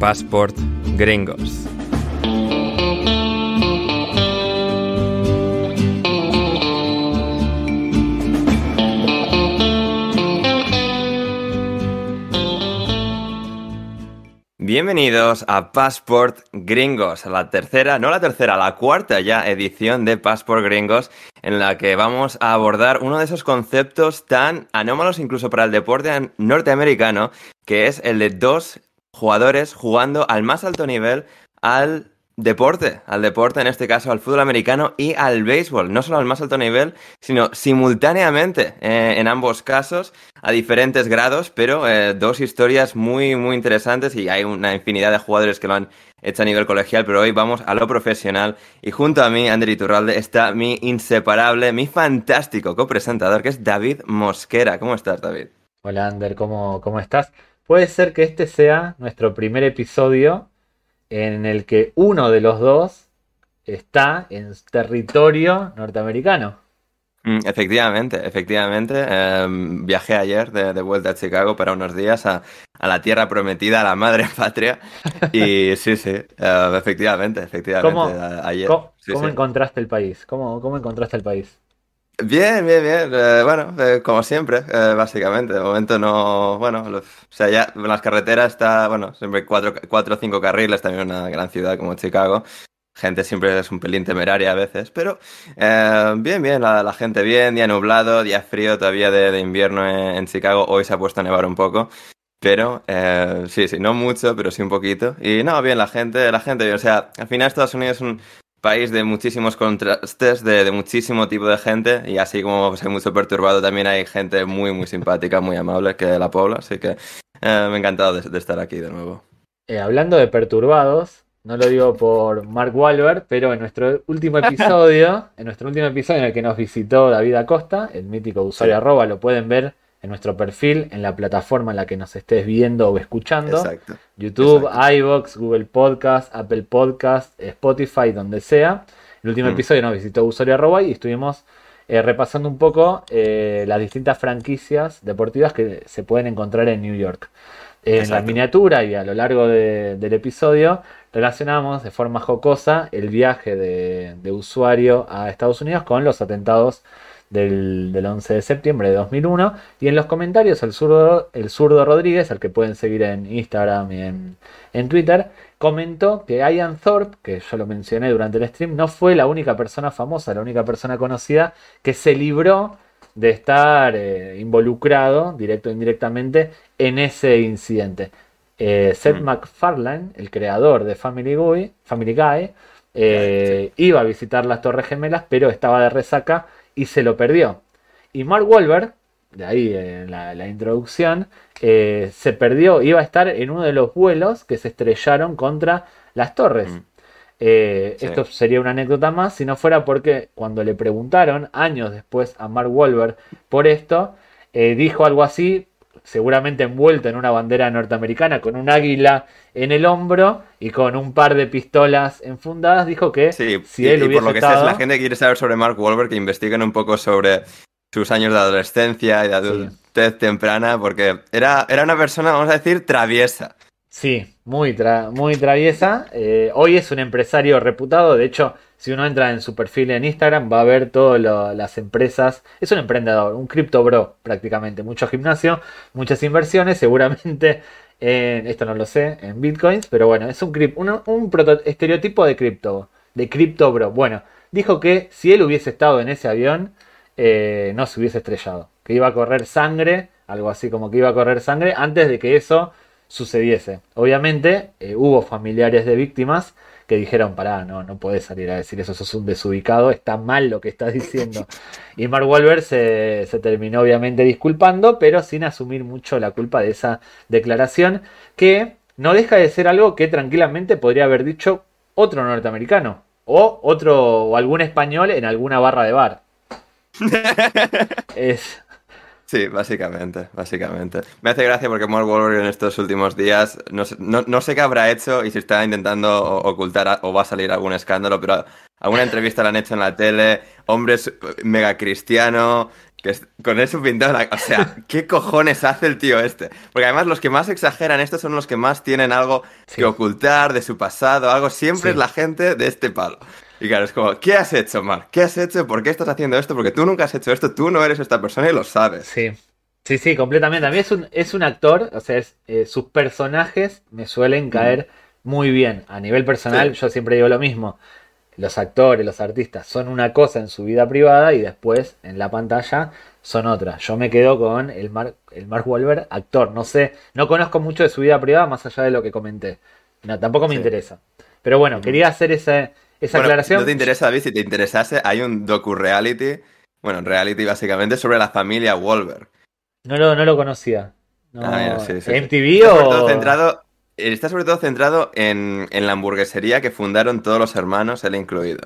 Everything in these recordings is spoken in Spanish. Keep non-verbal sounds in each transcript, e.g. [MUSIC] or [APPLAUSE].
Passport Gringos. Bienvenidos a Passport Gringos, a la tercera, no la tercera, la cuarta ya edición de Passport Gringos, en la que vamos a abordar uno de esos conceptos tan anómalos incluso para el deporte norteamericano, que es el de dos jugadores jugando al más alto nivel al deporte, al deporte, en este caso al fútbol americano y al béisbol, no solo al más alto nivel, sino simultáneamente eh, en ambos casos, a diferentes grados, pero eh, dos historias muy, muy interesantes y hay una infinidad de jugadores que lo han hecho a nivel colegial, pero hoy vamos a lo profesional y junto a mí, Ander Iturralde, está mi inseparable, mi fantástico copresentador, que es David Mosquera. ¿Cómo estás, David? Hola, Ander, ¿cómo, cómo estás? Puede ser que este sea nuestro primer episodio en el que uno de los dos está en territorio norteamericano. Mm, efectivamente, efectivamente. Em, viajé ayer de, vuelta a Chicago para unos días a, la tierra prometida, a la madre [LAUGHS] patria. Y sí, sí, em, efectivamente, efectivamente. ¿Cómo, ayer, ¿cómo, encontraste el país? ¿Cómo, ¿Cómo encontraste el país? Bien, bien, bien. Eh, bueno, eh, como siempre, eh, básicamente. De momento no. Bueno, o sea, ya en las carreteras está, bueno, siempre cuatro, cuatro o cinco carriles, también una gran ciudad como Chicago. Gente siempre es un pelín temeraria a veces, pero bien, bien, la, gente bien, día nublado, día frío todavía de, invierno en, Chicago. Hoy se ha puesto a nevar un poco, pero sí, sí, no mucho, pero sí un poquito. Y no, bien, la gente, la gente bien. O sea, al final Estados Unidos es un país de muchísimos contrastes, de, muchísimo tipo de gente, y así como soy mucho perturbado, también hay gente muy, muy simpática, muy amable que la pobla, así que eh, me ha encantado de, estar aquí de nuevo. Eh, hablando de perturbados, no lo digo por Mark Wahlberg, pero en nuestro último [LAUGHS] episodio, en nuestro último episodio en el que nos visitó David Acosta, el mítico usuario arroba, lo pueden ver en nuestro perfil, en la plataforma en la que nos estés viendo o escuchando. Exacto. YouTube, iVoox, Google Podcast, Apple Podcast, Spotify, donde sea. El último mm. episodio nos visitó Usuario Arroba y estuvimos eh, repasando un poco eh, las distintas franquicias deportivas que se pueden encontrar en New York. En la miniatura y a lo largo del episodio relacionamos de forma jocosa el viaje de, de usuario a Estados Unidos con los atentados del, 11 de septiembre de 2001. Y en los comentarios el zurdo, el zurdo Rodríguez, al que pueden seguir en Instagram y en, Twitter, comentó que Ian Thorpe, que yo lo mencioné durante el stream, no fue la única persona famosa, la única persona conocida que se libró de estar eh, involucrado, directo o indirectamente, en ese incidente. Eh, Seth mm. MacFarlane, el creador de Family Guy, Family Guy eh, iba a visitar las Torres Gemelas, pero estaba de resaca y se lo perdió. Y Mark Wahlberg, de ahí en la, introducción, eh, se perdió, iba a estar en uno de los vuelos que se estrellaron contra las torres. Mm. Eh, esto sería una anécdota más si no fuera porque cuando le preguntaron años después a Mark Wahlberg por esto, eh, dijo algo así, seguramente envuelto en una bandera norteamericana con un águila en el hombro y con un par de pistolas enfundadas, dijo que sí, si él y, por lo que sea, la gente quiere saber sobre Mark Wahlberg, que investiguen un poco sobre sus años de adolescencia y de adultez temprana, porque era, era una persona, vamos a decir, traviesa. Sí, muy, muy traviesa. Eh, hoy es un empresario reputado, de hecho, si uno entra en su perfil en Instagram va a ver todas las empresas. Es un emprendedor, un cripto bro prácticamente. Mucho gimnasio, muchas inversiones, seguramente esto no lo sé, en bitcoins, pero bueno, es un estereotipo de cripto, de cripto bro. Bueno, dijo que si él hubiese estado en ese avión, eh, no se hubiese estrellado, que iba a correr sangre, algo así como que iba a correr sangre antes de que eso sucediese. Obviamente eh, hubo familiares de víctimas que dijeron, pará, no, no puedes salir a decir eso, sos un desubicado, está mal lo que estás diciendo. [LAUGHS] Y Mark Wahlberg se, terminó obviamente disculpando, pero sin asumir mucho la culpa de esa declaración, que no deja de ser algo que tranquilamente podría haber dicho otro norteamericano, o otro, o algún español en alguna barra de bar. [LAUGHS] es, Sí, básicamente, básicamente. Me hace gracia porque Mark Wahlberg en estos últimos días, no sé, no, sé qué habrá hecho y si está intentando ocultar o va a salir algún escándalo, pero alguna entrevista la han hecho en la tele, hombre mega cristiano, Que con eso pintado la... O sea, ¿qué cojones hace el tío este? Porque además los que más exageran esto son los que más tienen algo que ocultar de su pasado, algo. Siempre es la gente de este palo. Y claro, es como, ¿qué has hecho, Mark? ¿Qué has hecho? ¿Por qué estás haciendo esto? Porque tú nunca has hecho esto, tú no eres esta persona y lo sabes. Sí, sí, sí, completamente. A mí es un, es un actor, o sea, eh, sus personajes me suelen caer muy bien. A nivel personal, yo siempre digo lo mismo los actores, los artistas son una cosa en su vida privada y después en la pantalla son otra. Yo me quedo con el Mark, el Mark Wahlberg, actor. No sé, no conozco mucho de su vida privada más allá de lo que comenté. No, tampoco me interesa. Pero bueno, quería hacer esa, esa aclaración. No te interesa, David, si te interesase, hay un docu-reality, bueno, reality básicamente sobre la familia Wahlberg. No lo, no lo conocía. Ah, ¿MTV o...? centrado está sobre todo centrado en, la hamburguesería que fundaron todos los hermanos, él incluido.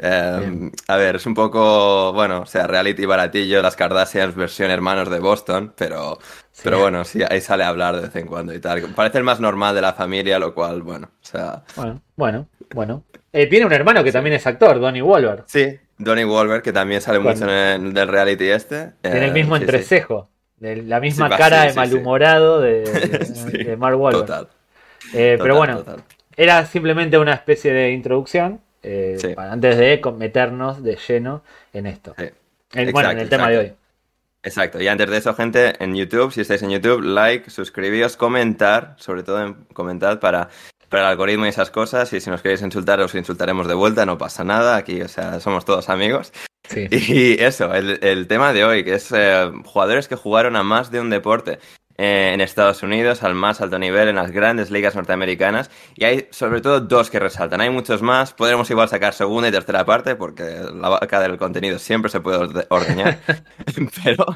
Em, a ver, es un poco, bueno, o sea, reality baratillo, las Kardashians versión hermanos de Boston, pero, pero bueno, sí, ahí sale a hablar de vez en cuando y tal. Parece el más normal de la familia, lo cual, bueno, o sea... Bueno, bueno, bueno. Eh, tiene un hermano que también es actor, Donnie Wahlberg. Sí, Donnie Wahlberg, que también sale mucho en el reality este. Tiene el mismo entrecejo, la misma cara de malhumorado de, [LAUGHS] de, Mark Wahlberg. Total. Eh, pero bueno, era simplemente una especie de introducción eh, antes de meternos de lleno en esto. bueno, en el tema de hoy. Exacto, y antes de eso, gente, en YouTube, si estáis en YouTube, like, suscribíos, comentar, sobre todo en, comentad para, para el algoritmo y esas cosas, y si nos queréis insultar, os insultaremos de vuelta, no pasa nada, aquí, o sea, somos todos amigos. [LAUGHS] Y eso, el, tema de hoy, que es eh, jugadores que jugaron a más de un deporte. Eh, en Estados Unidos al más alto nivel en las grandes ligas norteamericanas y hay sobre todo dos que resaltan. Hay muchos más, podremos igual sacar segunda y tercera parte porque la vaca del contenido siempre se puede ordeñar. [LAUGHS] [LAUGHS] Pero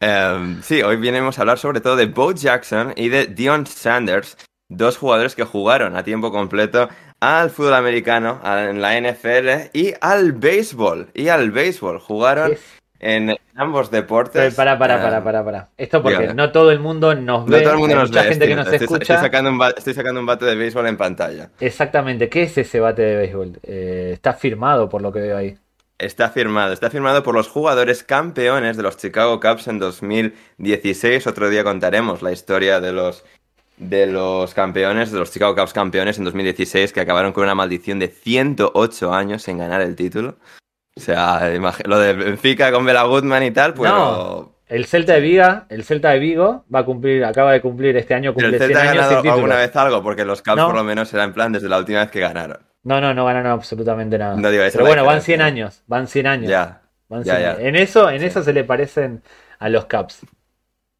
em, sí, hoy venimos a hablar sobre todo de Bo Jackson y de Dion Sanders, dos jugadores que jugaron a tiempo completo al fútbol americano, en la NFL y al béisbol. Y al béisbol jugaron en ambos deportes. Para, para, para, para, eh, para. Esto porque no todo el mundo nos ve. No todo el mundo nos mucha ve. gente que nos estoy, escucha. Estoy sacando, un bate, estoy sacando un bate de béisbol en pantalla. Exactamente. ¿Qué es ese bate de béisbol? Eh, está firmado por lo que veo ahí. Está firmado, está firmado por los jugadores campeones de los Chicago Cubs en 2016. Otro día contaremos la historia de los de los campeones, de los Chicago Cubs campeones en 2016, que acabaron con una maldición de 108 años en ganar el título. O sea, lo de Benfica con Bela Goodman y tal, pues. No, el Celta de Viga, el Celta de Vigo va a cumplir, acaba de cumplir este año cumple el Celta ha ganado alguna vez algo, porque los Caps por lo menos era en plan desde la última vez que ganaron. No, no, no ganaron absolutamente nada. Pero bueno, van 100 años, van 100 años. Ya. En eso, en eso se le parecen a los Caps.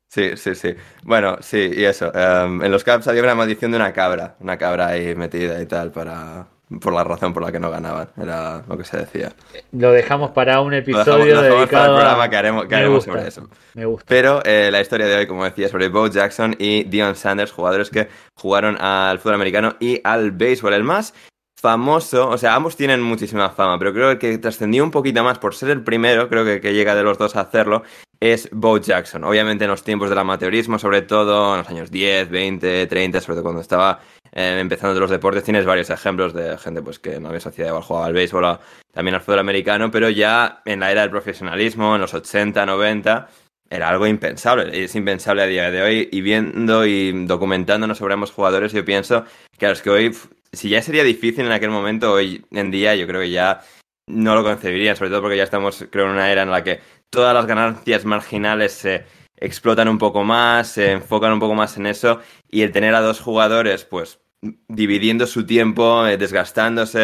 Sí, sí, sí. Bueno, sí, y eso. Em, en los Caps había una maldición de una cabra, una cabra ahí metida y tal para, por la razón por la que no ganaban, era lo que se decía. Lo dejamos para un episodio dedicado para el programa que haremos, sobre eso. Me gusta. Pero eh, la historia de hoy, como decía, sobre Bo Jackson y Dion Sanders, jugadores que jugaron al fútbol americano y al béisbol. El más famoso, o sea, ambos tienen muchísima fama, pero creo que trascendió un poquito más por ser el primero, creo que, que llega de los dos a hacerlo, es Bo Jackson. Obviamente en los tiempos del amateurismo, sobre todo en los años 10, 20, 30, sobre todo cuando estaba eh, empezando los deportes, tienes varios ejemplos de gente pues que no había sociedad igual jugaba al béisbol, también al fútbol americano, pero ya en la era del profesionalismo, en los 80, 90, era algo impensable. Es impensable a día de hoy. Y viendo y documentándonos sobre ambos jugadores, yo pienso que a los que hoy, si ya sería difícil en aquel momento, hoy en día yo creo que ya no lo concebirían, sobre todo porque ya estamos, creo, en una era en la que todas las ganancias marginales se explotan un poco más, se enfocan un poco más en eso y el tener a dos jugadores, pues dividiendo su tiempo, eh, desgastándose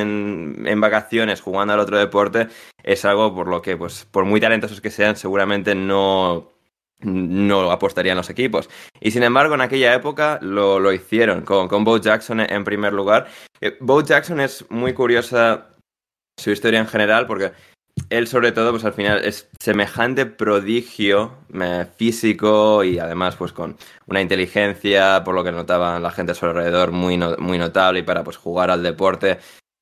en, en, vacaciones, jugando al otro deporte, es algo por lo que, pues, por muy talentosos que sean, seguramente no, no apostarían los equipos. Y sin embargo, en aquella época lo, lo hicieron, con, con Bo Jackson en primer lugar. Eh, Bo Jackson es muy curiosa su historia en general, porque él sobre todo, pues al final es semejante prodigio físico y además pues con una inteligencia, por lo que notaban la gente a su alrededor, muy, muy notable y para pues jugar al deporte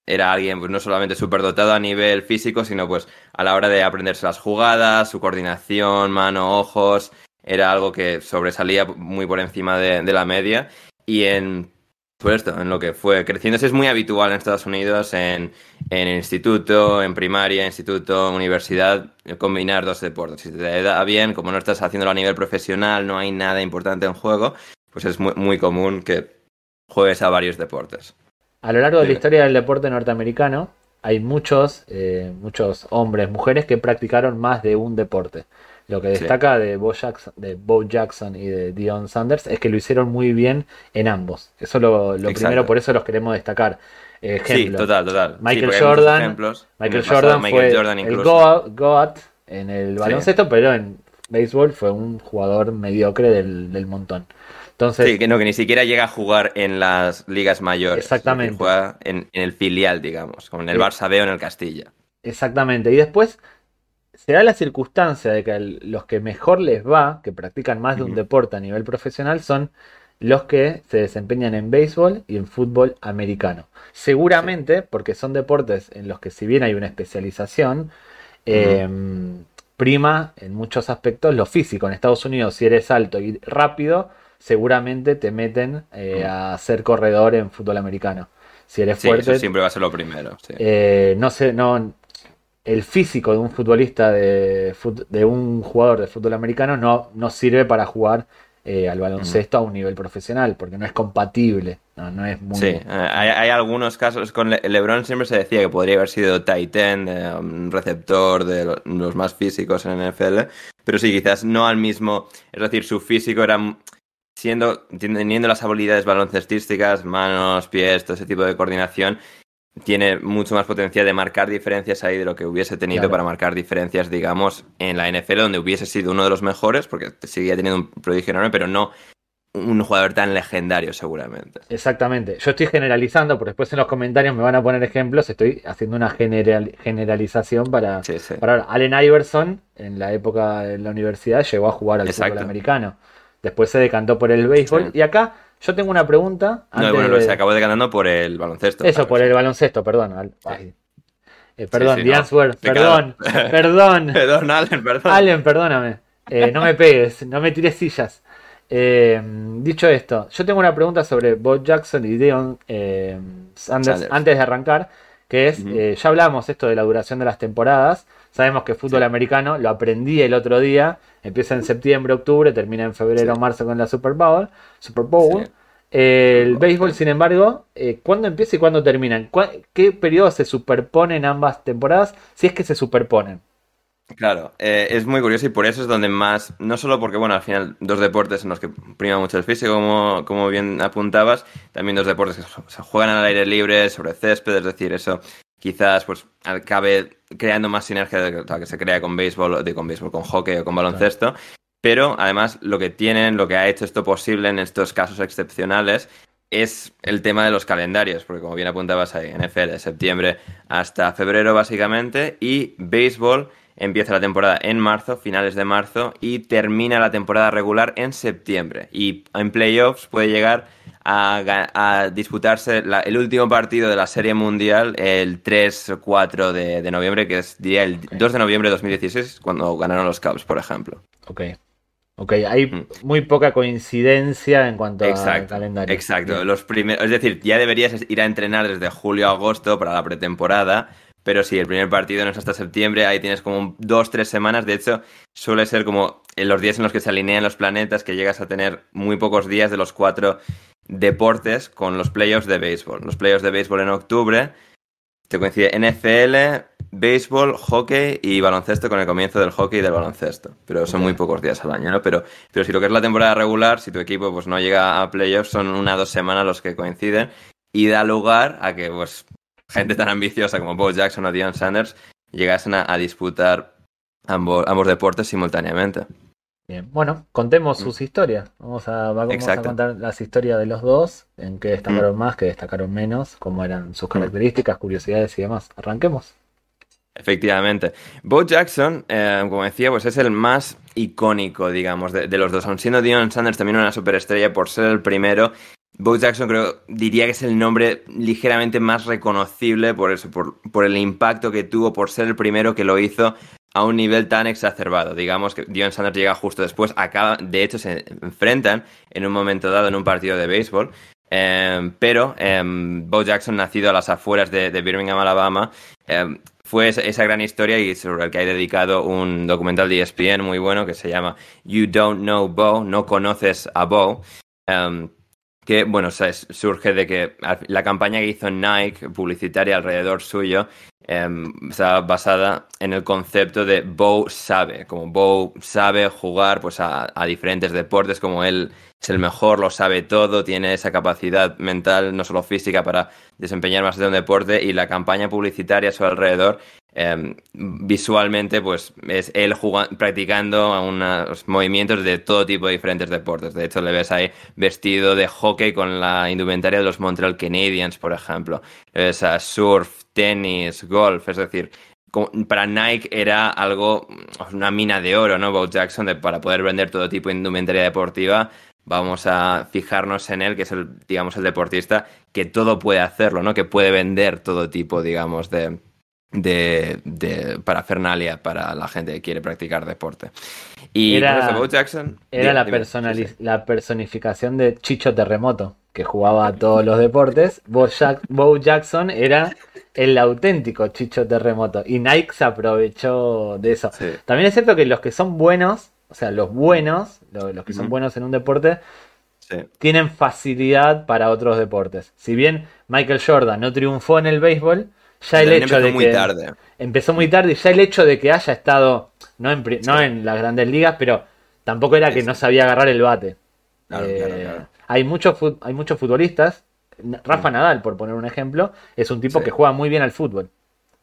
era alguien pues no solamente dotado a nivel físico, sino pues a la hora de aprenderse las jugadas, su coordinación, mano, ojos, era algo que sobresalía muy por encima de, de la media. Y en Por esto, en lo que fue creciendo, es muy habitual en Estados Unidos, en, en instituto, en primaria, instituto, universidad, combinar dos deportes. Si te da bien, como no estás haciéndolo a nivel profesional, no hay nada importante en juego, pues es muy, muy común que juegues a varios deportes. A lo largo de la historia del deporte norteamericano, hay muchos, eh, muchos hombres, mujeres que practicaron más de un deporte. Lo que destaca de, Bo Jackson, de Bo Jackson y de Dion Sanders es que lo hicieron muy bien en ambos. Eso es lo, primero, por eso los queremos destacar. sí, total, total. Michael Jordan, Michael Jordan fue el GOAT en el baloncesto, pero en béisbol fue un jugador mediocre del, montón. Entonces, sí, que no, que ni siquiera llega a jugar en las ligas mayores. Exactamente. Juega en, el filial, digamos, como en el Barça B o en el Castilla. Exactamente. Y después se da la circunstancia de que los que mejor les va, que practican más de un deporte a nivel profesional, son los que se desempeñan en béisbol y en fútbol americano. Seguramente, porque son deportes en los que si bien hay una especialización, em, prima en muchos aspectos lo físico. En Estados Unidos, si eres alto y rápido, seguramente te meten eh, a ser corredor en fútbol americano. Si eres fuerte. siempre va a ser lo primero. Eh, no sé, no, el físico de un futbolista de, de un jugador de fútbol americano no, no sirve para jugar eh, al baloncesto a un nivel profesional, porque no es compatible, no, es muy... Sí, eh, hay, algunos casos, con LeBron siempre se decía que podría haber sido tight end, eh, un receptor de los más físicos en NFL, pero sí, quizás no al mismo, es decir, su físico era siendo, teniendo las habilidades baloncestísticas, manos, pies, todo ese tipo de coordinación, tiene mucho más potencial de marcar diferencias ahí de lo que hubiese tenido para marcar diferencias, digamos, en la NFL, donde hubiese sido uno de los mejores, porque seguía teniendo un prodigio enorme, pero no un jugador tan legendario seguramente. Exactamente. Yo estoy generalizando, porque después en los comentarios me van a poner ejemplos, estoy haciendo una generalización para, para Allen Iverson, en la época de la universidad, llegó a jugar al fútbol americano. Después se decantó por el béisbol. Y acá yo tengo una pregunta. No, bueno, se acabó decantando por el baloncesto. Eso, por el baloncesto, perdón. Eh, perdón, sí, perdón, [LAUGHS] perdón. perdón, Allen, perdón. Allen, perdóname. Eh, no me pegues, no me tires sillas. Eh, dicho esto, yo tengo una pregunta sobre Bob Jackson y Dion Sanders, antes de arrancar, que es, ya hablamos esto de la duración de las temporadas, sabemos que fútbol americano, lo aprendí el otro día, Empieza en septiembre, octubre, termina en febrero o marzo con la Super Bowl. Super Bowl. el béisbol, sin embargo, eh, ¿cuándo empieza y cuándo terminan? ¿Qué periodo se superponen ambas temporadas? Si es que se superponen. Claro, eh, es muy curioso y por eso es donde más, no solo porque, bueno, al final dos deportes en los que prima mucho el físico, como, como bien apuntabas, también dos deportes que se juegan al aire libre, sobre césped, es decir, eso quizás pues acabe creando más sinergia de lo que se crea con béisbol, de, con béisbol, con hockey o con baloncesto. Pero además lo que tienen, lo que ha hecho esto posible en estos casos excepcionales es el tema de los calendarios, porque como bien apuntabas ahí, NFL de septiembre hasta febrero básicamente, y béisbol empieza la temporada en marzo, finales de marzo, y termina la temporada regular en septiembre. Y en playoffs puede llegar a, disputarse el último partido de la Serie Mundial el 3 o 4 de, noviembre, que es día el 2 de noviembre de 2016, cuando ganaron los Cubs, por ejemplo. Ok. Ok, hay mm. muy poca coincidencia en cuanto al calendario. Exacto, los primeros, es decir, ya deberías ir a entrenar desde julio a agosto para la pretemporada, pero si el primer partido no es hasta septiembre, ahí tienes como dos, tres semanas. De hecho, suele ser como en los días en los que se alinean los planetas, que llegas a tener muy pocos días de los cuatro deportes con los playoffs de béisbol. Los playoffs de béisbol en octubre te coincide NFL, béisbol, hockey y baloncesto con el comienzo del hockey y del baloncesto. Pero son muy pocos días al año, ¿no? Pero, pero si lo que es la temporada regular, si tu equipo pues no llega a playoffs, son una o dos semanas los que coinciden y da lugar a que pues gente tan ambiciosa como Bo Jackson o Dion Sanders llegasen a, disputar ambos, ambos deportes simultáneamente. Bien, bueno, contemos mm. sus historias. Vamos a, vamos a contar las historias de los dos, en qué destacaron mm. más, qué destacaron menos, cómo eran sus mm. características, curiosidades y demás. Arranquemos. Efectivamente. Bo Jackson, eh, como decía, pues es el más icónico, digamos, de, los dos. Aun siendo Dion Sanders también una superestrella por ser el primero, Bo Jackson creo, diría que es el nombre ligeramente más reconocible por eso, por, el impacto que tuvo, por ser el primero que lo hizo a un nivel tan exacerbado. Digamos que Dion Sanders llega justo después, acaba, de hecho se enfrentan en un momento dado en un partido de béisbol. Em, pero em, Bo Jackson, nacido a las afueras de, Birmingham, Alabama, em, fue esa, gran historia y sobre el que hay dedicado un documental de ESPN muy bueno que se llama You Don't Know Bo, no conoces a Bo que bueno, surge de que la campaña que hizo Nike publicitaria alrededor suyo eh, está basada en el concepto de Bo sabe, como Bo sabe jugar pues a, diferentes deportes, como él es el mejor, lo sabe todo, tiene esa capacidad mental, no solo física, para desempeñar más de un deporte y la campaña publicitaria a su alrededor Em, visualmente, pues es él jugando, practicando unos movimientos de todo tipo de diferentes deportes. De hecho, le ves ahí vestido de hockey con la indumentaria de los Montreal Canadiens, por ejemplo. Le a surf, tenis, golf, es decir, para Nike era algo, una mina de oro, ¿no? Bo Jackson, para poder vender todo tipo de indumentaria deportiva. Vamos a fijarnos en él, que es el, digamos, el deportista que todo puede hacerlo, ¿no? Que puede vender todo tipo, digamos, de, de, de parafernalia para la gente que quiere practicar deporte. Y era, Jackson. Era la, la personificación de Chicho Terremoto, que jugaba a todos los deportes. Bo, Jackson era el auténtico Chicho Terremoto. Y Nike se aprovechó de eso. También es cierto que los que son buenos, o sea, los buenos, los, que son buenos en un deporte, tienen facilidad para otros deportes. Si bien Michael Jordan no triunfó en el béisbol, ya el hecho de muy que tarde. empezó muy tarde y ya el hecho de que haya estado no en, no en las grandes ligas, pero tampoco era que no sabía agarrar el bate. Eh, hay muchos hay muchos futbolistas. Rafa Nadal, por poner un ejemplo, es un tipo que juega muy bien al fútbol.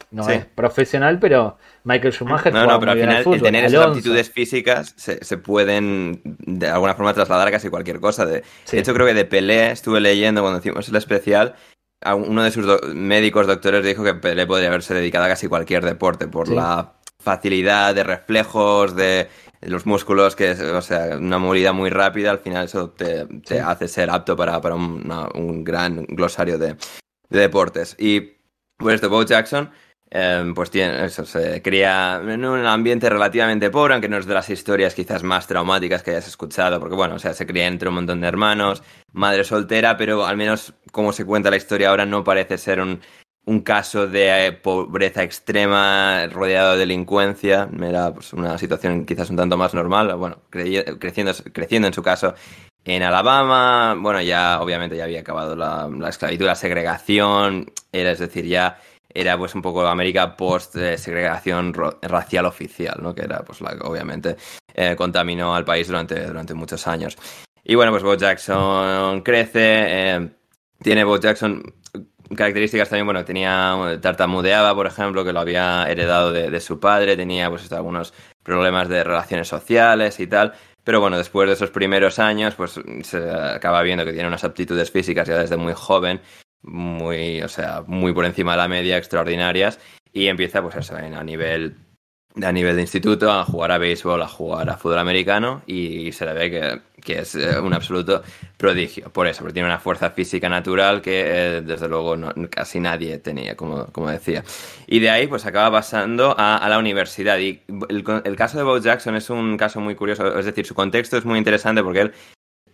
No es profesional, pero Michael Schumacher no, no, pero al final el tener esas aptitudes físicas se, pueden de alguna forma trasladar a casi cualquier cosa. De, de hecho, creo que de Pelé estuve leyendo cuando hicimos el especial uno de sus médicos doctores dijo que Pelé podría haberse dedicado a casi cualquier deporte por la facilidad de reflejos, de los músculos, que es, o sea, una movilidad muy rápida, al final eso te, hace ser apto para, un gran glosario de, deportes. Y pues esto, Bo Jackson Em, pues tiene, eso, se cría en un ambiente relativamente pobre, aunque no es de las historias quizás más traumáticas que hayas escuchado, porque bueno, o sea, se cría entre un montón de hermanos, madre soltera, pero al menos como se cuenta la historia ahora no parece ser un, un caso de eh, pobreza extrema rodeado de delincuencia, era pues, una situación quizás un tanto más normal, bueno, creciendo, creciendo en su caso en Alabama, bueno, ya obviamente ya había acabado la, la esclavitud, la segregación, era, es decir, ya era pues un poco América post segregación racial oficial, ¿no? Que era pues la que obviamente eh, contaminó al país durante, durante muchos años. Y bueno, pues Bo Jackson crece, eh, tiene Bo Jackson características también, bueno, tenía tartamudeaba, por ejemplo, que lo había heredado de, su padre, tenía pues algunos problemas de relaciones sociales y tal, pero bueno, después de esos primeros años, pues se acaba viendo que tiene unas aptitudes físicas ya desde muy joven muy, o sea, muy por encima de la media, extraordinarias, y empieza, pues a nivel a nivel de instituto, a jugar a béisbol, a jugar a fútbol americano y se le ve que, que es eh, un absoluto prodigio. Por eso, porque tiene una fuerza física natural que eh, desde luego casi nadie tenía, como, como, decía. Y de ahí pues acaba pasando a, a la universidad. Y el, el, caso de Bo Jackson es un caso muy curioso, es decir, su contexto es muy interesante porque él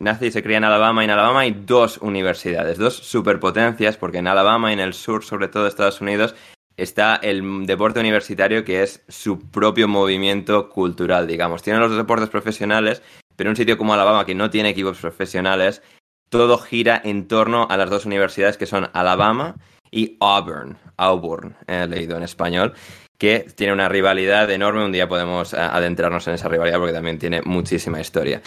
nace y se cría en Alabama y en Alabama hay dos universidades, dos superpotencias, porque en Alabama y en el sur, sobre todo de Estados Unidos, está el deporte universitario que es su propio movimiento cultural, digamos. Tienen los deportes profesionales, pero un sitio como Alabama que no tiene equipos profesionales, todo gira en torno a las dos universidades que son Alabama y Auburn, Auburn, he leído en español, que tiene una rivalidad enorme. Un día podemos eh, adentrarnos en esa rivalidad porque también tiene muchísima historia.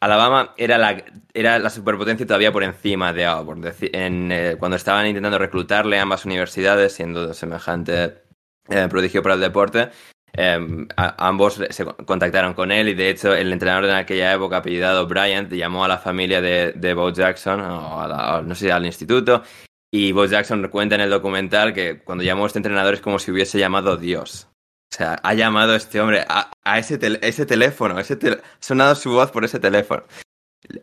Alabama era la, era la superpotencia todavía por encima de Auburn. En, eh, cuando estaban intentando reclutarle a ambas universidades, siendo semejante eh, prodigio para el deporte, em, ambos se contactaron con él y de hecho el entrenador de aquella época, apellidado Bryant, llamó a la familia de, Bo Jackson, o no sé, al instituto, y Bo Jackson cuenta en el documental que cuando llamó a este entrenador es como si hubiese llamado Dios. O sea, ha llamado este hombre a, ese, ese, teléfono, ese ha sonado su voz por ese teléfono.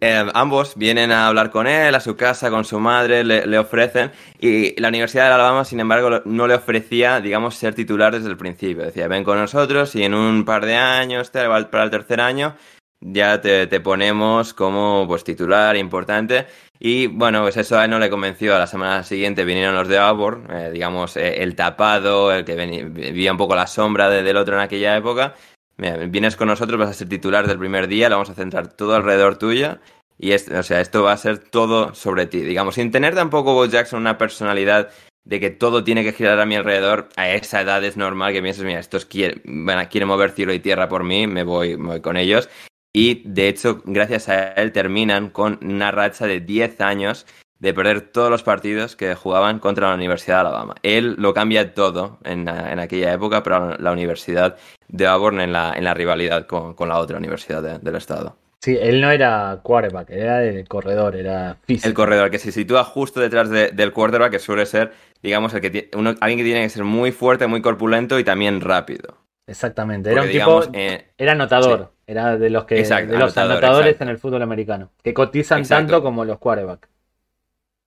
Eh, ambos vienen a hablar con él, a su casa, con su madre, le, ofrecen. Y la Universidad de Alabama, sin embargo, no le ofrecía, digamos, ser titular desde el principio. Decía, ven con nosotros y en un par de años, para el tercer año, ya te, ponemos como pues titular importante. Y bueno, pues eso a él no le convenció. A la semana siguiente vinieron los de Auburn, eh, digamos, eh, el tapado, el que vivía un poco la sombra del otro en aquella época. vienes con nosotros, vas a ser titular del primer día, lo vamos a centrar todo alrededor tuyo. Y es, o sea, esto va a ser todo sobre ti. Digamos, sin tener tampoco Bo Jackson una personalidad de que todo tiene que girar a mi alrededor, a esa edad es normal que pienses, mira, estos quieren, quieren mover cielo y tierra por mí, me voy, me voy con ellos. Y de hecho, gracias a él terminan con una racha de 10 años de perder todos los partidos que jugaban contra la Universidad de Alabama. Él lo cambia todo en, aquella época para la Universidad de Auburn en la, en la rivalidad con, la otra universidad del estado. Sí, él no era quarterback, era el corredor, era físico. El corredor, que se sitúa justo detrás del quarterback, que suele ser, digamos, el que uno, alguien que tiene que ser muy fuerte, muy corpulento y también rápido. Exactamente, era un tipo, eh, era anotador, era de los que de los anotadores en el fútbol americano, que cotizan tanto como los quarterbacks.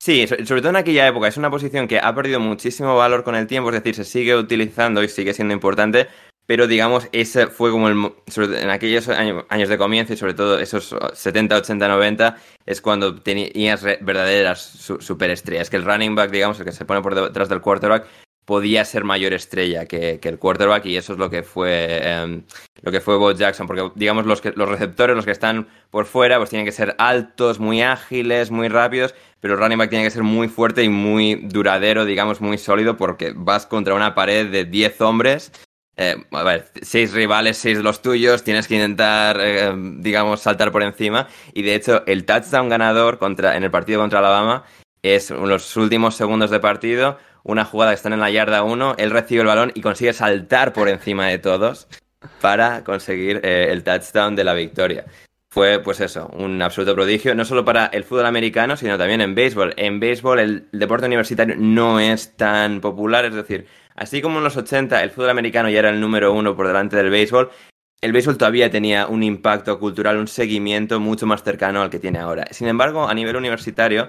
Sí, sobre todo en aquella época, es una posición que ha perdido muchísimo valor con el tiempo, es decir, se sigue utilizando y sigue siendo importante, pero digamos, ese fue como el, en aquellos años, de comienzo y sobre todo esos 70, 80, 90, es cuando tenías verdaderas superestrellas, que el running back, digamos, el que se pone por detrás del quarterback, podía ser mayor estrella que, el quarterback y eso es lo que fue em, lo que fue Bo Jackson, porque digamos los, que, los receptores, los que están por fuera, pues tienen que ser altos, muy ágiles, muy rápidos, pero el running back tiene que ser muy fuerte y muy duradero, digamos, muy sólido, porque vas contra una pared de 10 hombres. Eh, a ver, seis rivales, seis de los tuyos, tienes que intentar, eh, digamos, saltar por encima. Y de hecho, el touchdown ganador contra, en el partido contra Alabama es en los últimos segundos de partido una jugada que están en la yarda 1, él recibe el balón y consigue saltar por encima de todos para conseguir eh, el touchdown de la victoria. Fue, pues eso, un absoluto prodigio, no solo para el fútbol americano, sino también en béisbol. En béisbol el deporte universitario no es tan popular, es decir, así como en los 80 el fútbol americano ya era el número uno por delante del béisbol, el béisbol todavía tenía un impacto cultural, un seguimiento mucho más cercano al que tiene ahora. Sin embargo, a nivel universitario,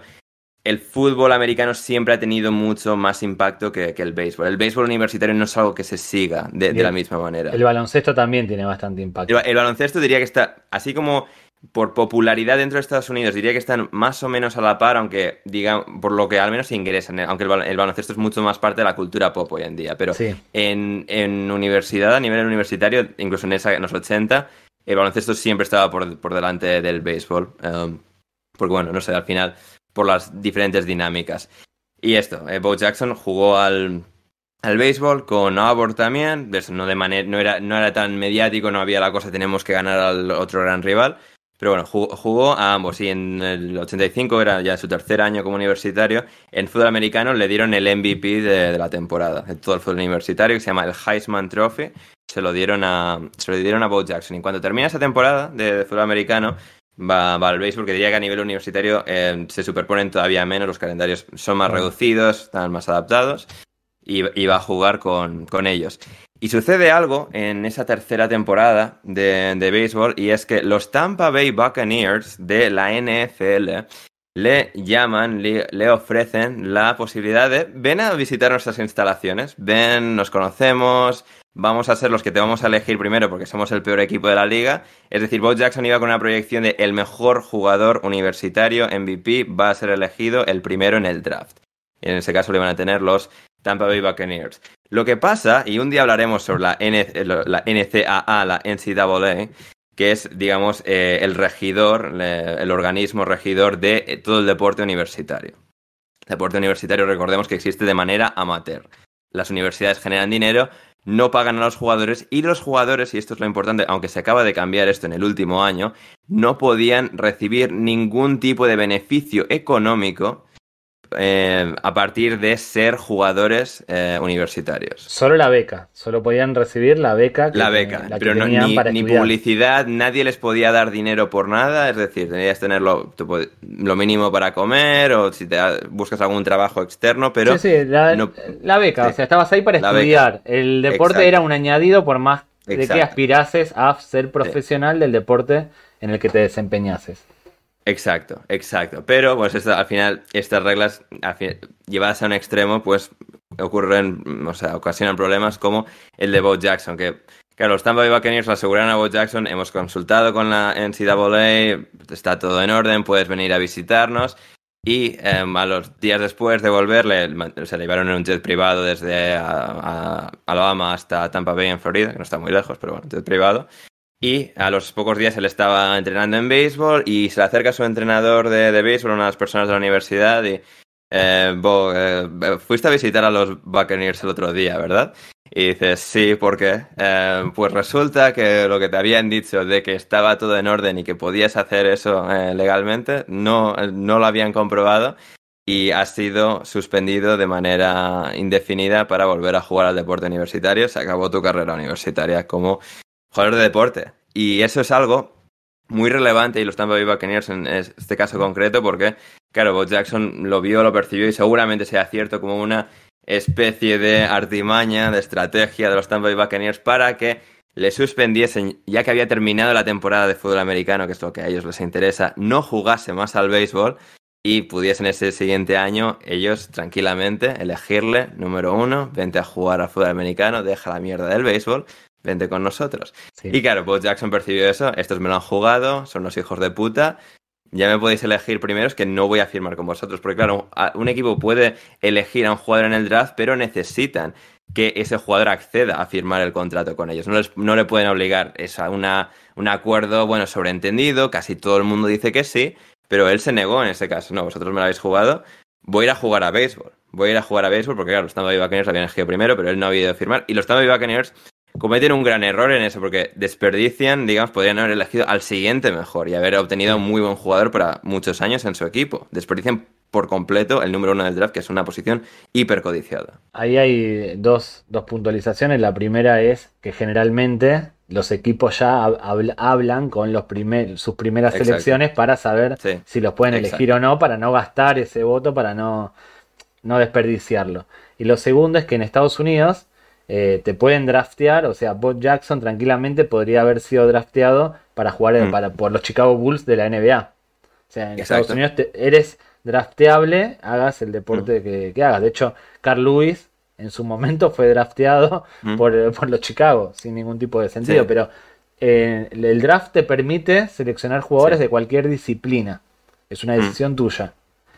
el fútbol americano siempre ha tenido mucho más impacto que, el béisbol. El béisbol universitario no es algo que se siga de, la misma manera. El baloncesto también tiene bastante impacto. El, baloncesto diría que está, así como por popularidad dentro de Estados Unidos, diría que están más o menos a la par, aunque digan, por lo que al menos se ingresan, ¿eh? aunque el, baloncesto es mucho más parte de la cultura pop hoy en día. Pero en, universidad, a nivel universitario, incluso en, esa, en los 80, el baloncesto siempre estaba por, delante del béisbol. Um, porque bueno, no sé, al final por las diferentes dinámicas. Y esto, eh, Bo Jackson jugó al, al béisbol con Auburn también, no, de manera, no, era, no era tan mediático, no había la cosa, tenemos que ganar al otro gran rival. Pero bueno, jugó, a ambos y en el 85 era ya su tercer año como universitario. En fútbol americano le dieron el MVP de, la temporada, de todo el fútbol universitario, que se llama el Heisman Trophy. Se lo dieron a, se lo dieron a Bo Jackson. Y cuando termina esa temporada de fútbol americano, va, al béisbol, que diría que a nivel universitario eh, se superponen todavía menos, los calendarios son más reducidos, están más adaptados, y, va a jugar con, ellos. Y sucede algo en esa tercera temporada de, de béisbol, y es que los Tampa Bay Buccaneers de la NFL le llaman, le, ofrecen la posibilidad de ven a visitar nuestras instalaciones, ven, nos conocemos, vamos a ser los que te vamos a elegir primero porque somos el peor equipo de la liga. Es decir, Bo Jackson iba con una proyección de el mejor jugador universitario MVP va a ser elegido el primero en el draft. En ese caso le van a tener los Tampa Bay Buccaneers. Lo que pasa, y un día hablaremos sobre la, NCAA, la NCAA, que es, digamos, eh, el regidor, el organismo regidor de eh, todo el deporte universitario. Deporte universitario, recordemos que existe de manera amateur. Las universidades generan dinero, no pagan a los jugadores y los jugadores, y esto es lo importante, aunque se acaba de cambiar esto en el último año, no podían recibir ningún tipo de beneficio económico eh, a partir de ser jugadores eh, universitarios. Solo la beca, solo podían recibir la beca. Que, la beca, pero no, ni, publicidad, nadie les podía dar dinero por nada, es decir, tenías tener lo, mínimo para comer o si te buscas algún trabajo externo, pero... Sí, sí, la, beca, o sea, estabas ahí para estudiar. El deporte era un añadido por más de que aspirases a ser profesional del deporte en el que te desempeñases. Exacto, exacto. Pero pues al final estas reglas llevadas a un extremo pues ocurren, o sea, ocasionan problemas como el de Bo Jackson, que, Claro, los Tampa Bay Buccaneers lo aseguran a Bo Jackson, hemos consultado con la NCAA, está todo en orden, puedes venir a visitarnos. Y em, a los días después de volverle, se le llevaron en un jet privado desde Alabama hasta Tampa Bay en Florida, que no está muy lejos, pero bueno, jet privado. Y a los pocos días él estaba entrenando en béisbol y se le acerca a su entrenador de, de béisbol, una de las personas de la universidad, y eh, Bo, eh, fuiste a visitar a los Buccaneers el otro día, ¿verdad? Y dices, sí, ¿por qué? Eh, pues resulta que lo que te habían dicho de que estaba todo en orden y que podías hacer eso eh, legalmente, no, no lo habían comprobado y has sido suspendido de manera indefinida para volver a jugar al deporte universitario. Se acabó tu carrera universitaria como jugador de deporte. Y eso es algo muy relevante y lo Tampa Bay Buccaneers en este caso concreto porque, claro, Bo Jackson lo vio, lo percibió y seguramente sea cierto como una especie de artimaña, de estrategia de los Tampa Bay Buccaneers para que le suspendiesen, ya que había terminado la temporada de fútbol americano, que es lo que a ellos les interesa, no jugase más al béisbol y pudiesen ese siguiente año ellos tranquilamente elegirle, número uno, vente a jugar al fútbol americano, deja la mierda del béisbol, vente con nosotros. Y claro, Bo Jackson percibió eso, estos me lo han jugado, son los hijos de puta, ya me podéis elegir primero, es que no voy a firmar con vosotros. Porque claro, un equipo puede elegir a un jugador en el draft, pero necesitan que ese jugador acceda a firmar el contrato con ellos. No, les, no le pueden obligar. Es a una, un acuerdo, bueno, sobreentendido, casi todo el mundo dice que sí, pero él se negó en ese caso. No, vosotros me lo habéis jugado, voy a ir a jugar a béisbol. Voy a ir a jugar a béisbol porque, claro, los Tampa Bay Buccaneers habían elegido primero, pero él no había ido a firmar. Y los Tampa Bay Buccaneers cometen un gran error en eso, porque desperdician, digamos, podrían haber elegido al siguiente mejor y haber obtenido un muy buen jugador para muchos años en su equipo. Desperdician por completo el número uno del draft, que es una posición hipercodiciada. Ahí hay dos, dos puntualizaciones. La primera es que generalmente los equipos ya hablan con los primer, sus primeras selecciones para saber si los pueden elegir o no, para no gastar ese voto, para no, no desperdiciarlo. Y lo segundo es que en Estados Unidos eh, te pueden draftear, o sea, Bob Jackson tranquilamente podría haber sido drafteado para jugar mm. para, por los Chicago Bulls de la NBA. O sea, en Estados Unidos eres drafteable, hagas el deporte mm. que, hagas. De hecho, Carl Lewis en su momento fue drafteado mm. por, los Chicago, sin ningún tipo de sentido, pero eh, el draft te permite seleccionar jugadores de cualquier disciplina. Es una decisión tuya.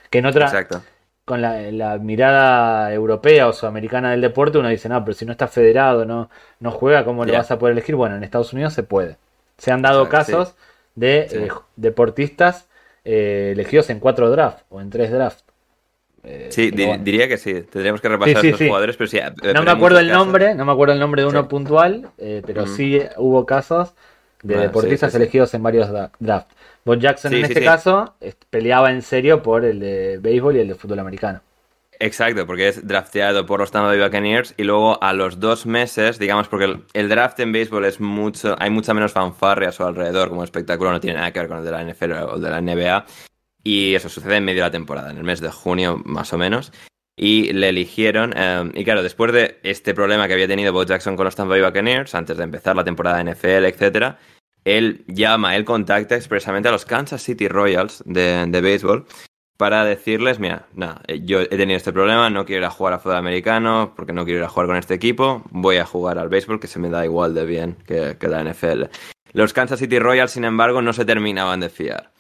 Que en otra, Exacto con la, mirada europea o sudamericana del deporte, uno dice, no, pero si no está federado, no, no juega, ¿cómo lo vas a poder elegir? Bueno, en Estados Unidos se puede. Se han dado casos de eh, deportistas eh, elegidos en cuatro drafts o en tres drafts. Eh, sí, diría que sí. Tendríamos que repasar estos jugadores, pero sí. No me acuerdo el nombre, no me acuerdo el nombre de uno puntual, pero sí hubo casos de deportistas elegidos en varios drafts. Bob Jackson en este caso peleaba en serio por el de béisbol y el de fútbol americano. Exacto, porque es drafteado por los Tampa Bay Buccaneers y luego a los dos meses, digamos, porque el, draft en béisbol es mucho, hay mucha menos fanfarria a su alrededor como espectáculo, no tiene nada que ver con el de la NFL o el de la NBA. Y eso sucede en medio de la temporada, en el mes de junio más o menos. Y le eligieron, eh, y claro, después de este problema que había tenido Bo Jackson con los Tampa Bay Buccaneers, antes de empezar la temporada de NFL, etcétera, él llama, él contacta expresamente a los Kansas City Royals de, de béisbol para decirles, mira, nada, eh, yo he tenido este problema, no quiero ir a jugar a fútbol americano porque no quiero ir a jugar con este equipo, voy a jugar al béisbol que se me da igual de bien que, la NFL. Los Kansas City Royals, sin embargo, no se terminaban de fiar.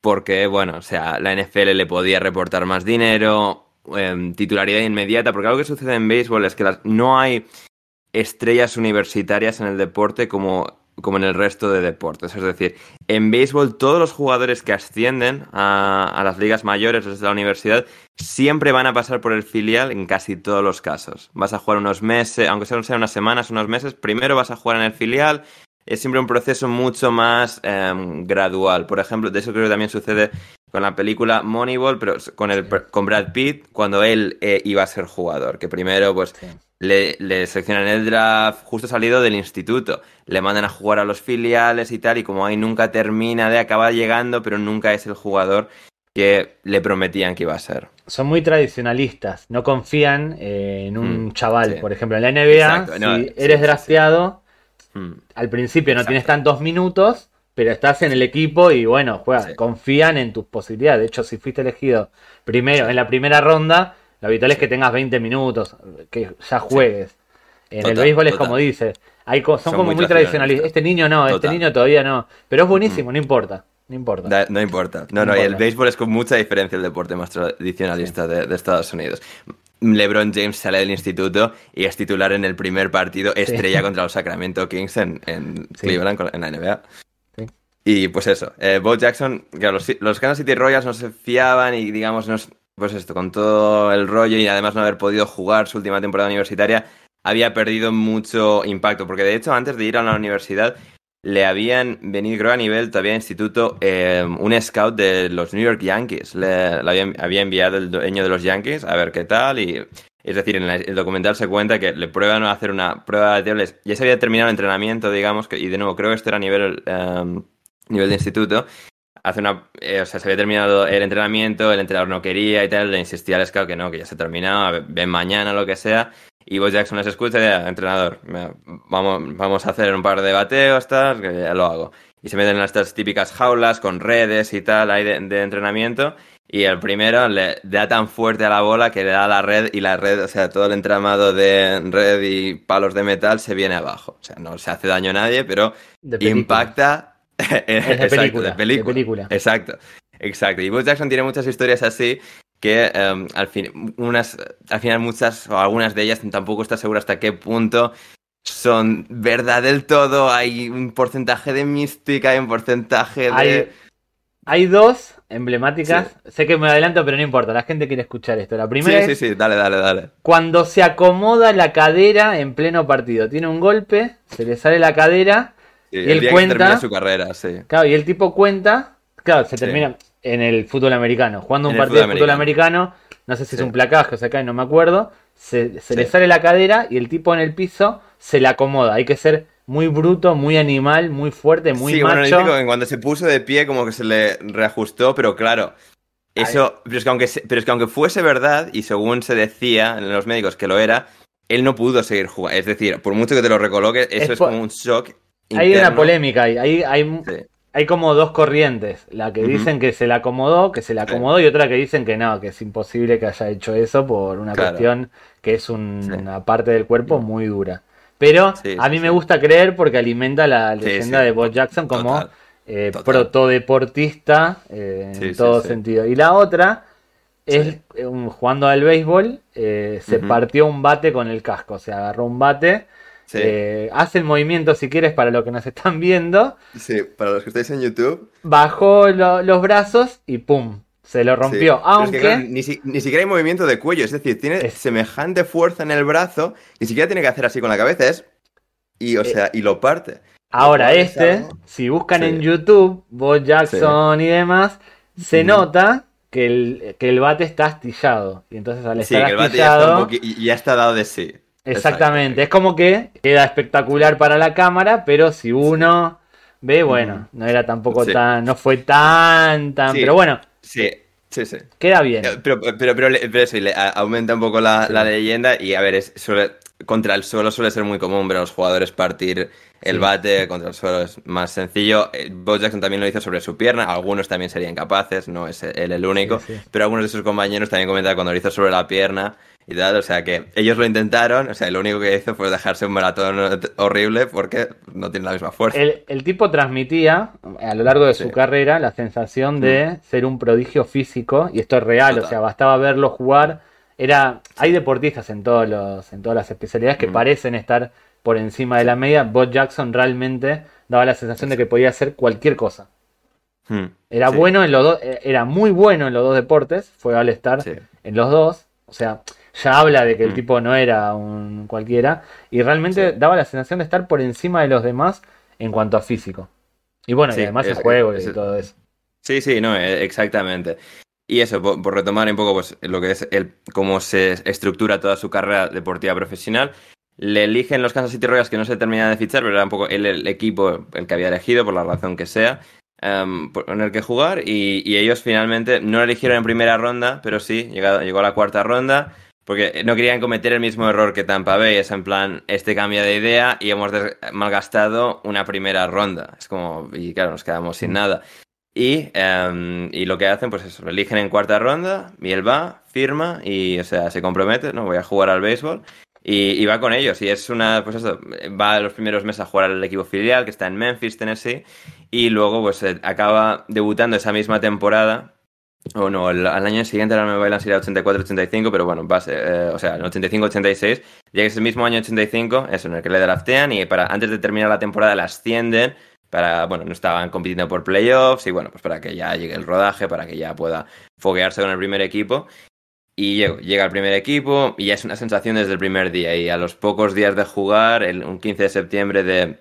Porque, bueno, o sea, la NFL le podía reportar más dinero, em, titularidad inmediata, porque algo que sucede en béisbol es que no hay estrellas universitarias en el deporte como como en el resto de deportes. Es decir, en béisbol todos los jugadores que ascienden a, las ligas mayores desde la universidad siempre van a pasar por el filial en casi todos los casos. Vas a jugar unos meses, aunque sean unas semanas, unos meses, primero vas a jugar en el filial. Es siempre un proceso mucho más em, gradual. Por ejemplo, de eso creo que también sucede con la película Moneyball, pero con, el, con Brad Pitt, cuando él eh, iba a ser jugador. Que primero, pues, le, le, seleccionan el draft justo salido del instituto, le mandan a jugar a los filiales y tal, y como ahí nunca termina de acabar llegando, pero nunca es el jugador que le prometían que iba a ser. Son muy tradicionalistas, no confían eh, en un mm, chaval. Por ejemplo, en la NBA, si eres drafteado, mm. al principio no tienes tantos minutos, pero estás en el equipo y bueno, juegas, confían en tus posibilidades. De hecho, si fuiste elegido primero en la primera ronda, lo habitual es que tengas 20 minutos, que ya juegues. En Total, el béisbol es total. como dice, hay son, Son como muy tradicionalistas. Este niño no, este Total. niño todavía no. Pero es buenísimo, no importa. No importa. Da- no importa. No, No no, y el importa. béisbol es con mucha diferencia el deporte más tradicionalista de, de Estados Unidos. LeBron James sale del instituto y es titular en el primer partido estrella contra los [LAUGHS] Sacramento Kings en, en Sí. Cleveland, en la NBA. Sí. Y pues eso, eh, Bo Jackson, claro, los, los Kansas City Royals no se fiaban y digamos, no pues esto, con todo el rollo y además no haber podido jugar su última temporada universitaria, había perdido mucho impacto, porque de hecho antes de ir a la universidad le habían venido, creo a nivel todavía instituto, eh, un scout de los New York Yankees. Le, había, enviado el dueño de los Yankees a ver qué tal. Y, es decir, en el documental se cuenta que le prueban a hacer una prueba de tiro. les- Ya se había terminado el entrenamiento, digamos, que, y de nuevo, creo que esto era a nivel, eh, nivel de instituto. Hace una, eh, o sea, se había terminado el entrenamiento, el entrenador no quería y tal, le insistía al scout que no, que ya se ha terminado, ven mañana, lo que sea. Y Bo Jackson les escucha y dice, entrenador, me- vamos, vamos a hacer un par de bateos, tal, que ya lo hago. Y se meten en estas típicas jaulas con redes y tal ahí de, de entrenamiento. Y el primero le da tan fuerte a la bola que le da a la red y la red, o sea, todo el entramado de red y palos de metal se viene abajo. O sea, no se hace daño a nadie, pero impacta. De Exacto, película, película. película. Exacto, exacto. Y Bo Jackson tiene muchas historias así que em, al, fin, unas, al final muchas o algunas de ellas tampoco está seguro hasta qué punto son verdad del todo. Hay un porcentaje de mística, hay un porcentaje de... Hay, hay dos emblemáticas. Sé que me adelanto, pero no importa. La gente quiere escuchar esto. La primera Sí, es sí, sí, dale, dale, dale. cuando se acomoda la cadera en pleno partido. Tiene un golpe, se le sale la cadera. Sí, Y el él día cuenta- que termina su carrera, sí. Claro, y el tipo cuenta. Claro, se Sí. termina en el fútbol americano. Jugando un En partido de fútbol americano. No sé si es un placaje o se cae, no me acuerdo. Se, se le sale la cadera y el tipo en el piso se la acomoda. Hay que ser muy bruto, muy animal, muy fuerte, muy sí, bueno, macho. que cuando se puso de pie como que se le reajustó, pero claro, eso, pero es, que aunque, pero es que aunque fuese verdad, y según se decía en los médicos que lo era, él no pudo seguir jugando. Es decir, por mucho que te lo recoloque, eso Es como un shock. Hay una polémica ahí. Hay, hay, Sí. hay como dos corrientes. La que dicen que se la acomodó, que se la Sí. acomodó, y otra que dicen que no, que es imposible que haya hecho eso por una Claro. cuestión que es un- Sí. una parte del cuerpo muy dura. Pero a mí me gusta creer porque alimenta la leyenda de Bob Jackson como eh, protodeportista eh, en todo sentido. Y la otra es eh, jugando al béisbol, eh, se partió un bate con el casco, o sea, agarró un bate. Sí, eh, hace el movimiento si quieres para los que nos están viendo. sí, para los que estáis en YouTube. Bajó lo- los brazos y ¡pum! Se lo sí. rompió. Pero es que, Aunque claro, ni, si- ni siquiera hay movimiento de cuello, es decir, tiene Es- semejante fuerza en el brazo, ni siquiera tiene que hacer así con la cabeza, es. Y, o Eh, sea, y lo parte. ahora Lo este, si buscan Sí. en YouTube, Bo Jackson y demás, se nota que el, que el bate está astillado. Y entonces al Sí, estar que el bate ya está, astillado, un ya está dado de sí. Exactamente, es como que queda espectacular para la cámara, pero si uno ve, bueno, no era tampoco Sí. tan, no fue tan, tan, Sí. pero bueno, Sí, sí, sí. queda bien. Eh, Pero, pero, pero, pero eso, le aumenta un poco la, Sí. la leyenda y a ver, es, suele- contra el suelo suele ser muy común ver a los jugadores partir el bate, contra el suelo es más sencillo. Eh, Bo Jackson también lo hizo sobre su pierna, algunos también serían capaces, no es él el único, pero algunos de sus compañeros también comentaban cuando lo hizo sobre la pierna y tal, o sea que ellos lo intentaron, o sea, lo único que hizo fue dejarse un maratón horrible porque no tiene la misma fuerza. El, el tipo transmitía a lo largo de su carrera la sensación de ser un prodigio físico, y esto es real, Total. o sea, bastaba verlo jugar. Era, hay deportistas en todos los, en todas las especialidades que Mm. parecen estar por encima de la media. Bob Jackson realmente daba la sensación de que podía hacer cualquier cosa. Hmm, Era sí, bueno en los dos, eh, era muy bueno en los dos deportes, fue al estar sí. en los dos. O sea, ya habla de que el Mm. tipo no era un cualquiera. Y realmente Sí. daba la sensación de estar por encima de los demás en cuanto a físico. Y bueno, Sí, y además el es- juego es- y todo eso. Sí, sí, no, eh, exactamente. Y eso, por, por retomar un poco pues, lo que es el, cómo se estructura toda su carrera deportiva profesional, le eligen los Kansas City Royals que no se terminan de fichar, pero era un poco él el equipo el que había elegido, por la razón que sea, em, por- en el que jugar, y, y ellos finalmente no lo eligieron en primera ronda, pero sí, llegado- llegó a la cuarta ronda, porque no querían cometer el mismo error que Tampa Bay, es en plan, este cambia de idea y hemos malgastado una primera ronda. Es como, y claro, nos quedamos sin nada. Y, em, y lo que hacen, pues eso, eligen en cuarta ronda, y él va, firma y, o sea, se compromete, no voy a jugar al béisbol. Y, va con ellos. Y es una, pues eso, va los primeros meses a jugar al equipo filial que está en Memphis, Tennessee. Y luego, pues acaba debutando esa misma temporada. O no, al año siguiente la Nueva Balance sería 84-85, pero bueno, base, eh, o sea, en 85-86. Llega ese mismo año 85, eso, en el que le draftean y para antes de terminar la temporada la ascienden para, bueno, no estaban compitiendo por playoffs y bueno, pues para que ya llegue el rodaje, para que ya pueda foguearse con el primer equipo. Y llega el primer equipo y ya es una sensación desde el primer día. Y a los pocos días de jugar, el, un 15 de septiembre de,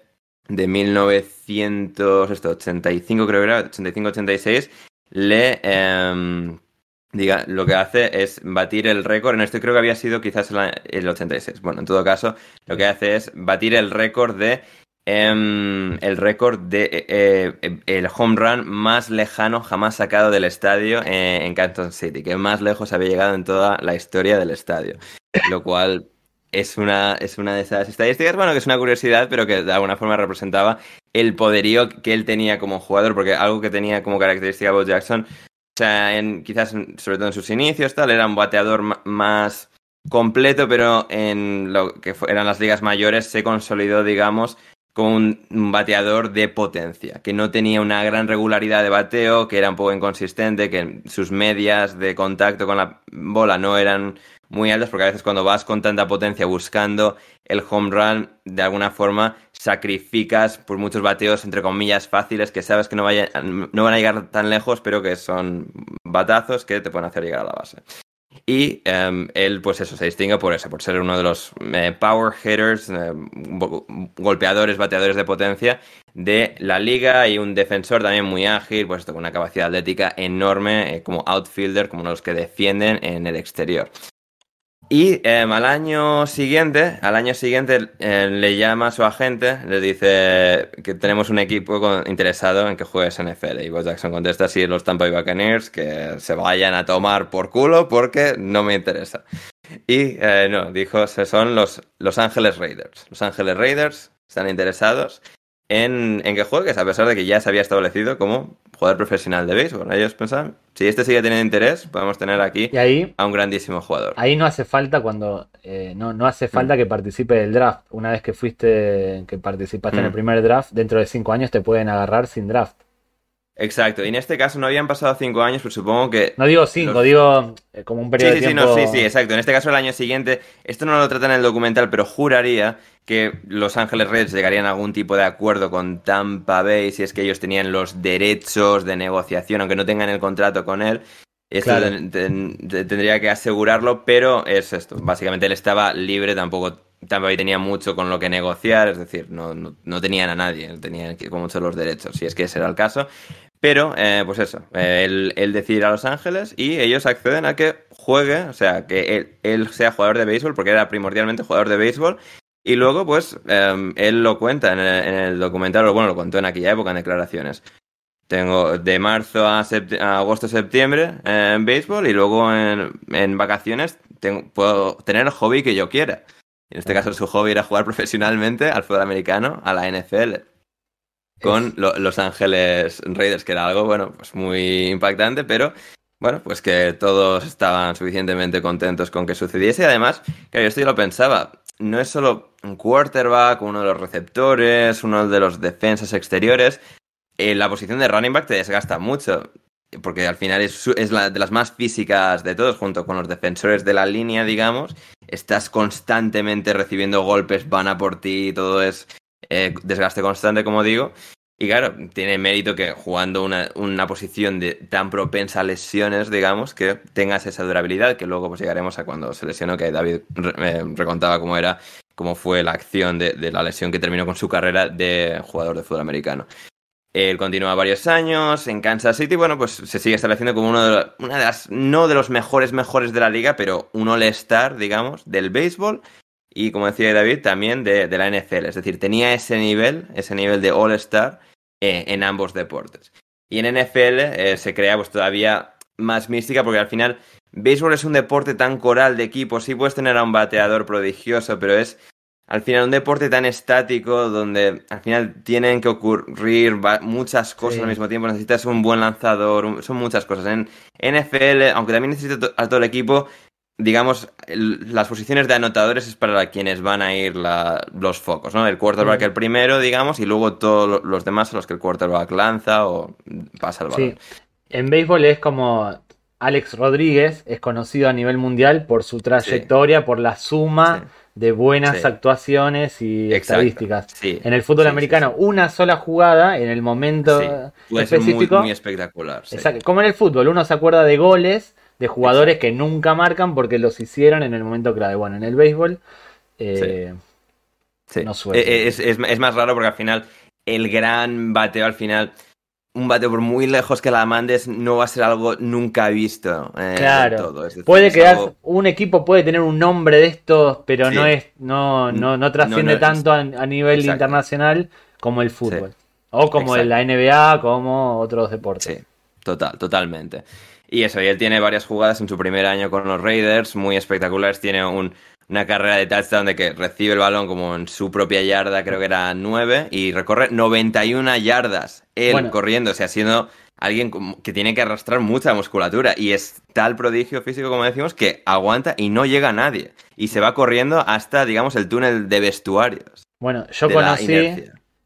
de 1985, creo que era, 85-86, le... Em, diga, lo que hace es batir el récord, en esto creo que había sido quizás el 86. Bueno, en todo caso, lo que hace es batir el récord de Em, el récord de eh, eh, el home run más lejano jamás sacado del estadio eh, en Canton City, que más lejos había llegado en toda la historia del estadio. Lo cual es una, es una de esas estadísticas, bueno, que es una curiosidad, pero que de alguna forma representaba el poderío que él tenía como jugador, porque algo que tenía como característica Bo Jackson, o sea, en, quizás sobre todo en sus inicios, tal, era un bateador más completo, pero en lo que eran las ligas mayores se consolidó, digamos, con un bateador de potencia, que no tenía una gran regularidad de bateo, que era un poco inconsistente, que sus medias de contacto con la bola no eran muy altas, porque a veces cuando vas con tanta potencia buscando el home run, de alguna forma sacrificas por muchos bateos, entre comillas, fáciles, que sabes que no, vaya, no van a llegar tan lejos, pero que son batazos que te pueden hacer llegar a la base. Y em, él, pues eso, se distingue por eso, por ser uno de los eh, power hitters, eh, golpeadores, bateadores de potencia de la liga y un defensor también muy ágil, pues con una capacidad atlética enorme eh, como outfielder, como uno de los que defienden en el exterior. Y em, al año siguiente, al año siguiente eh, le llama a su agente, le dice que tenemos un equipo interesado en que juegues NFL. Y Bo Jackson contesta sí, los Tampa Bay Buccaneers que se vayan a tomar por culo porque no me interesa. Y eh, no, dijo, son los Los Ángeles Raiders. Los Ángeles Raiders están interesados en, en que juegues, a pesar de que ya se había establecido como jugador profesional de béisbol. Ellos pensaban, si este sigue teniendo interés, podemos tener aquí a un grandísimo jugador. Ahí no hace falta cuando eh, no, no hace falta mm. que participe del draft. Una vez que fuiste, que participaste en el mm. primer draft, dentro de cinco años te pueden agarrar sin draft. Exacto, y en este caso no habían pasado cinco años, pues supongo que... No digo cinco, digo eh, como un periodo sí, sí, Sí, no, sí, sí, exacto. En este caso el año siguiente, esto no lo trata en el documental, pero juraría que Los Ángeles Reds llegarían a algún tipo de acuerdo con Tampa Bay si es que ellos tenían los derechos de negociación, aunque no tengan el contrato con él. Esto tendría que asegurarlo, pero es esto. Básicamente él estaba libre, tampoco Tampa Bay tenía mucho con lo que negociar, es decir, no, no, tenían a nadie, tenían como mucho los derechos, si es que ese era el caso. Pero, eh, pues eso, eh, él, él, decide ir a Los Ángeles y ellos acceden a que juegue, o sea, que él, sea jugador de béisbol, porque era primordialmente jugador de béisbol. Y luego, pues, em, él lo cuenta en el, documental, o bueno, lo contó en aquella época en declaraciones. Tengo de marzo a, agosto, septiembre en béisbol y luego en, vacaciones tengo, puedo tener el hobby que yo quiera. En este caso, su hobby era jugar [LAUGHS] profesionalmente al fútbol americano, a la NFL con Los Ángeles Raiders, que era algo, bueno, pues muy impactante, pero bueno, pues que todos estaban suficientemente contentos con que sucediese. Y además, que yo esto yo lo pensaba, no es solo un quarterback, uno de los receptores, uno de los defensas exteriores. Eh, la posición de running back te desgasta mucho, porque al final es, es la, de las más físicas de todos, junto con los defensores de la línea, digamos. Estás constantemente recibiendo golpes, van a por ti, todo es eh, desgaste constante, como digo. Y claro, tiene mérito que jugando una, una, posición de, tan propensa a lesiones, digamos, que tengas esa durabilidad, que luego pues llegaremos a cuando se lesionó, que David eh, recontaba cómo era, cómo fue la acción de, la lesión que terminó con su carrera de jugador de fútbol americano. Él continúa varios años en Kansas City, bueno, pues se sigue estableciendo como uno de, una de las, no de los mejores mejores de la liga, pero un all-star, digamos, del béisbol y como decía David, también de, la NFL. Es decir, tenía ese nivel, ese nivel de All-Star eh, en ambos deportes. Y en NFL eh, se crea pues todavía más mística porque al final béisbol es un deporte tan coral de equipos. Sí puedes tener a un bateador prodigioso, pero es al final un deporte tan estático donde al final tienen que ocurrir muchas cosas al mismo tiempo. Necesitas un buen lanzador, son muchas cosas. En NFL, aunque también necesitas a todo el equipo, digamos, las posiciones de anotadores es para quienes van a ir los focos, ¿no? El quarterback el primero, digamos, y luego todos los demás a los que el quarterback lanza o pasa el balón. Sí. En béisbol es como Alex Rodríguez es conocido a nivel mundial por su trayectoria, por la suma de buenas actuaciones y estadísticas. En el fútbol americano, una sola jugada en el momento específico. Muy, muy espectacular. Como en el fútbol, uno se acuerda de goles de jugadores que nunca marcan porque los hicieron en el momento clave. Bueno, en el béisbol eh, no suele. Eh, es, es, más raro porque al final el gran bateo al final un bateo por muy lejos que la mandes no va a ser algo nunca visto. Eh, claro. puede quedar, un equipo puede tener un nombre de estos, pero no es, no, no, no trasciende tanto a, nivel internacional como el fútbol. O como la NBA, como otros deportes. Sí, total, totalmente. Y eso, y él tiene varias jugadas en su primer año con los Raiders, muy espectaculares. Tiene una carrera de touchdown de que recibe el balón como en su propia yarda, creo que era 9, y recorre 91 yardas él corriendo, o sea, siendo alguien que tiene que arrastrar mucha musculatura. Y es tal prodigio físico, como decimos, que aguanta y no llega a nadie. Y se va corriendo hasta, digamos, el túnel de vestuarios. Bueno, yo conocí,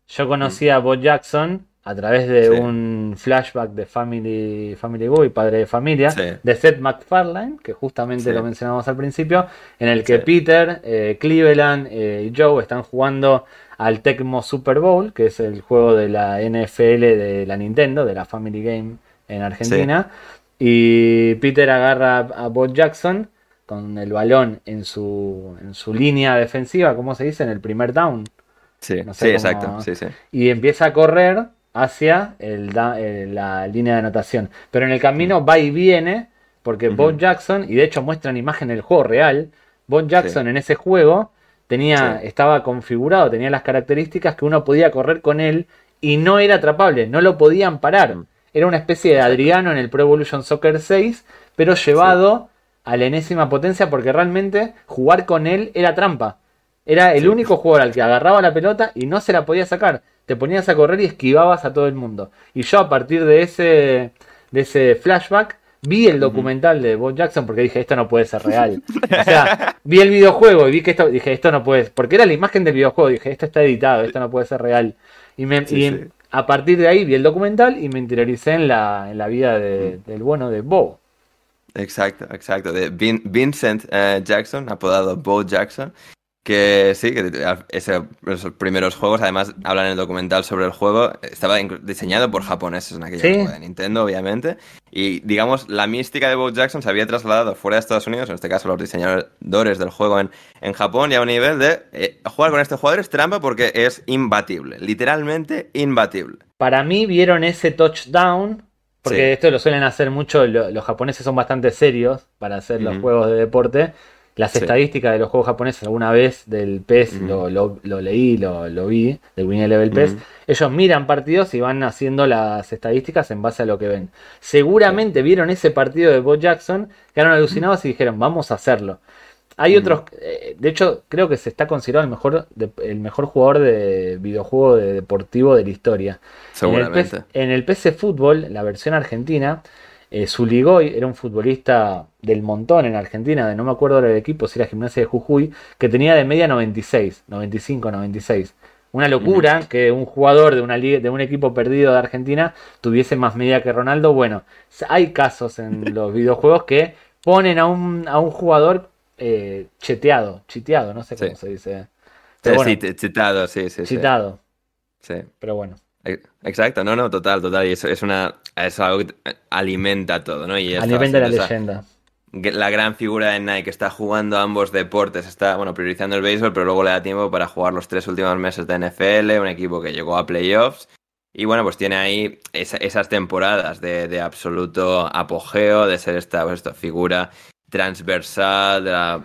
yo conocí a Bob Jackson a través de un flashback de Family, Family Guy, padre de familia, de Seth MacFarlane, que justamente lo mencionamos al principio, en el que Peter, eh, Cleveland eh, y Joe están jugando al Tecmo Super Bowl, que es el juego de la NFL de la Nintendo, de la Family Game en Argentina, y Peter agarra a Bob Jackson con el balón en su, en su línea defensiva, ¿cómo se dice? En el primer down. Sí, exacto. Y empieza a correr hacia la línea de anotación. Pero en el camino va y viene, porque Bob Jackson, y de hecho muestran imagen del juego real, Bob Jackson en ese juego tenía, estaba configurado, tenía las características que uno podía correr con él y no era atrapable, no lo podían parar. Era una especie de Adriano en el Pro Evolution Soccer 6, pero llevado a la enésima potencia porque realmente jugar con él era trampa. Era el único jugador al que agarraba la pelota y no se la podía sacar te ponías a correr y esquivabas a todo el mundo. Y yo a partir de ese, de ese flashback vi el documental de Bob Jackson porque dije, esto no puede ser real. [LAUGHS] O sea, vi el videojuego y vi que esto, dije, esto no puede, porque era la imagen del videojuego, dije, esto está editado, esto no puede ser real. Y, me, a partir de ahí vi el documental y me interioricé en la, en la vida del bueno de Bob. Exacto, exacto. De Vincent eh, Jackson, apodado Bo Jackson, que sí, que esos primeros juegos, además hablan en el documental sobre el juego, estaba diseñado por japoneses en aquella época de Nintendo, obviamente. Y digamos, la mística de Bo Jackson se había trasladado fuera de Estados Unidos, en este caso los diseñadores del juego en, en Japón, y a un nivel de eh, jugar con este jugador es trampa porque es imbatible, literalmente imbatible. Para mí vieron ese touchdown, porque esto lo suelen hacer mucho, los japoneses son bastante serios para hacer los juegos de deporte las estadísticas de los juegos japoneses, alguna vez del PES lo, leí, lo, vi, del Win Level PES. Ellos miran partidos y van haciendo las estadísticas en base a lo que ven. Seguramente vieron ese partido de Bo Jackson, quedaron alucinados y dijeron, vamos a hacerlo. Hay otros, eh, de hecho, creo que se está considerado el mejor, el mejor jugador de videojuego deportivo de la historia. Seguramente. En el, PC Fútbol, la versión argentina, eh, Zuligoy era un futbolista del montón en Argentina, de no me acuerdo del equipo, si era Gimnasia de Jujuy, que tenía de media 96, 95, 96. Una locura que un jugador de, una de un equipo perdido de Argentina tuviese más media que Ronaldo. Bueno, hay casos en [LAUGHS] los videojuegos que ponen a un, a un jugador eh, cheteado, chiteado, no sé cómo se dice. sí, chitado, sí, sí. Chitado. Sí. Pero bueno. Exacto, no, no, total, total. Y eso es una. Es algo que alimenta todo, ¿no? Y alimenta la leyenda. La gran figura de Nike está jugando ambos deportes, está, bueno, priorizando el béisbol, pero luego le da tiempo para jugar los tres últimos meses de NFL, un equipo que llegó a playoffs. Y bueno, pues tiene ahí esas temporadas de, absoluto apogeo, de ser esta, pues figura transversal de la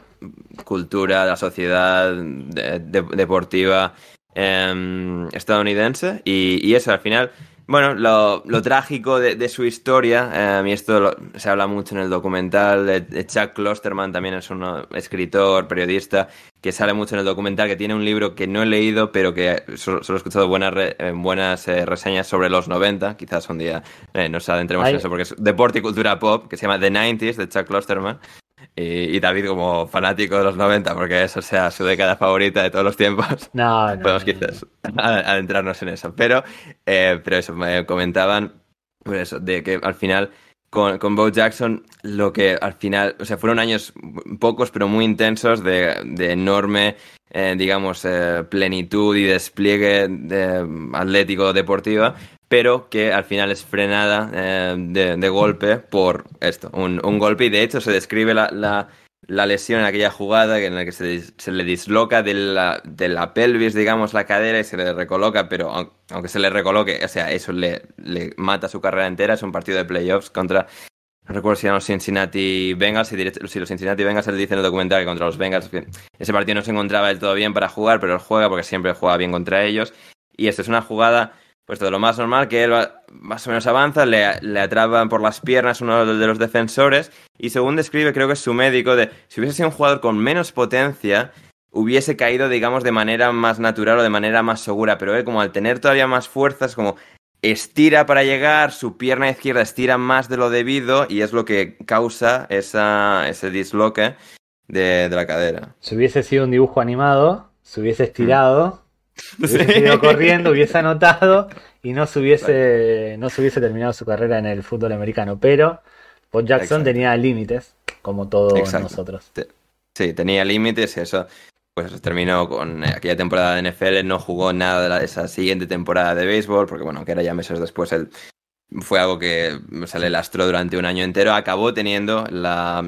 cultura, de la sociedad deportiva Em, estadounidense. Y, eso, al final, bueno, lo, trágico de, su historia, em, y esto se habla mucho en el documental de, Chuck Klosterman, también es un escritor, periodista, que sale mucho en el documental, que tiene un libro que no he leído, pero que solo, he escuchado buenas, eh, buenas eh, reseñas sobre los 90, quizás un día eh, nos adentremos en eso, porque es deporte y cultura pop, que se llama The 90s, de Chuck Klosterman. Y, David como fanático de los 90, porque eso sea su década favorita de todos los tiempos. No, no. [LAUGHS] Podemos quizás [LAUGHS] adentrarnos en eso. Pero, eh, pero eso, me comentaban pues eso, de que al final con, con Bo Jackson, lo que al final, o sea, fueron años pocos, pero muy intensos, de, enorme, eh, digamos, eh, plenitud y despliegue de, atlético deportiva, pero que al final es frenada eh, de, golpe por esto, un, golpe, y de hecho se describe la la lesión en aquella jugada en la que se, le disloca de la, de la, pelvis, digamos, la cadera y se le recoloca, pero aunque se le recoloque, o sea, eso le, le mata su carrera entera. Es un partido de playoffs contra, no recuerdo si eran los Cincinnati Bengals, si, si los Cincinnati Bengals se le dice en el documental que contra los Bengals, ese partido no se encontraba del todo bien para jugar, pero él juega porque siempre juega bien contra ellos. Y esto es una jugada pues todo lo más normal, que él más o menos avanza, le, le atrapan por las piernas uno de los defensores y según describe, creo que es su médico, de si hubiese sido un jugador con menos potencia, hubiese caído, digamos, de manera más natural o de manera más segura, pero él como al tener todavía más fuerzas, como estira para llegar, su pierna izquierda estira más de lo debido y es lo que causa esa, ese disloque de, de la cadera. Si hubiese sido un dibujo animado, se hubiese estirado [LAUGHS] Hubiese ido corriendo, hubiese anotado y no se hubiese, no se hubiese terminado su carrera en el fútbol americano. Pero Paul Jackson tenía límites, como todos nosotros. Sí, tenía límites y eso pues terminó con aquella temporada de NFL, no jugó nada de esa siguiente temporada de béisbol, porque bueno, que era ya meses después el fue algo que se le lastró durante un año entero. Acabó teniendo la,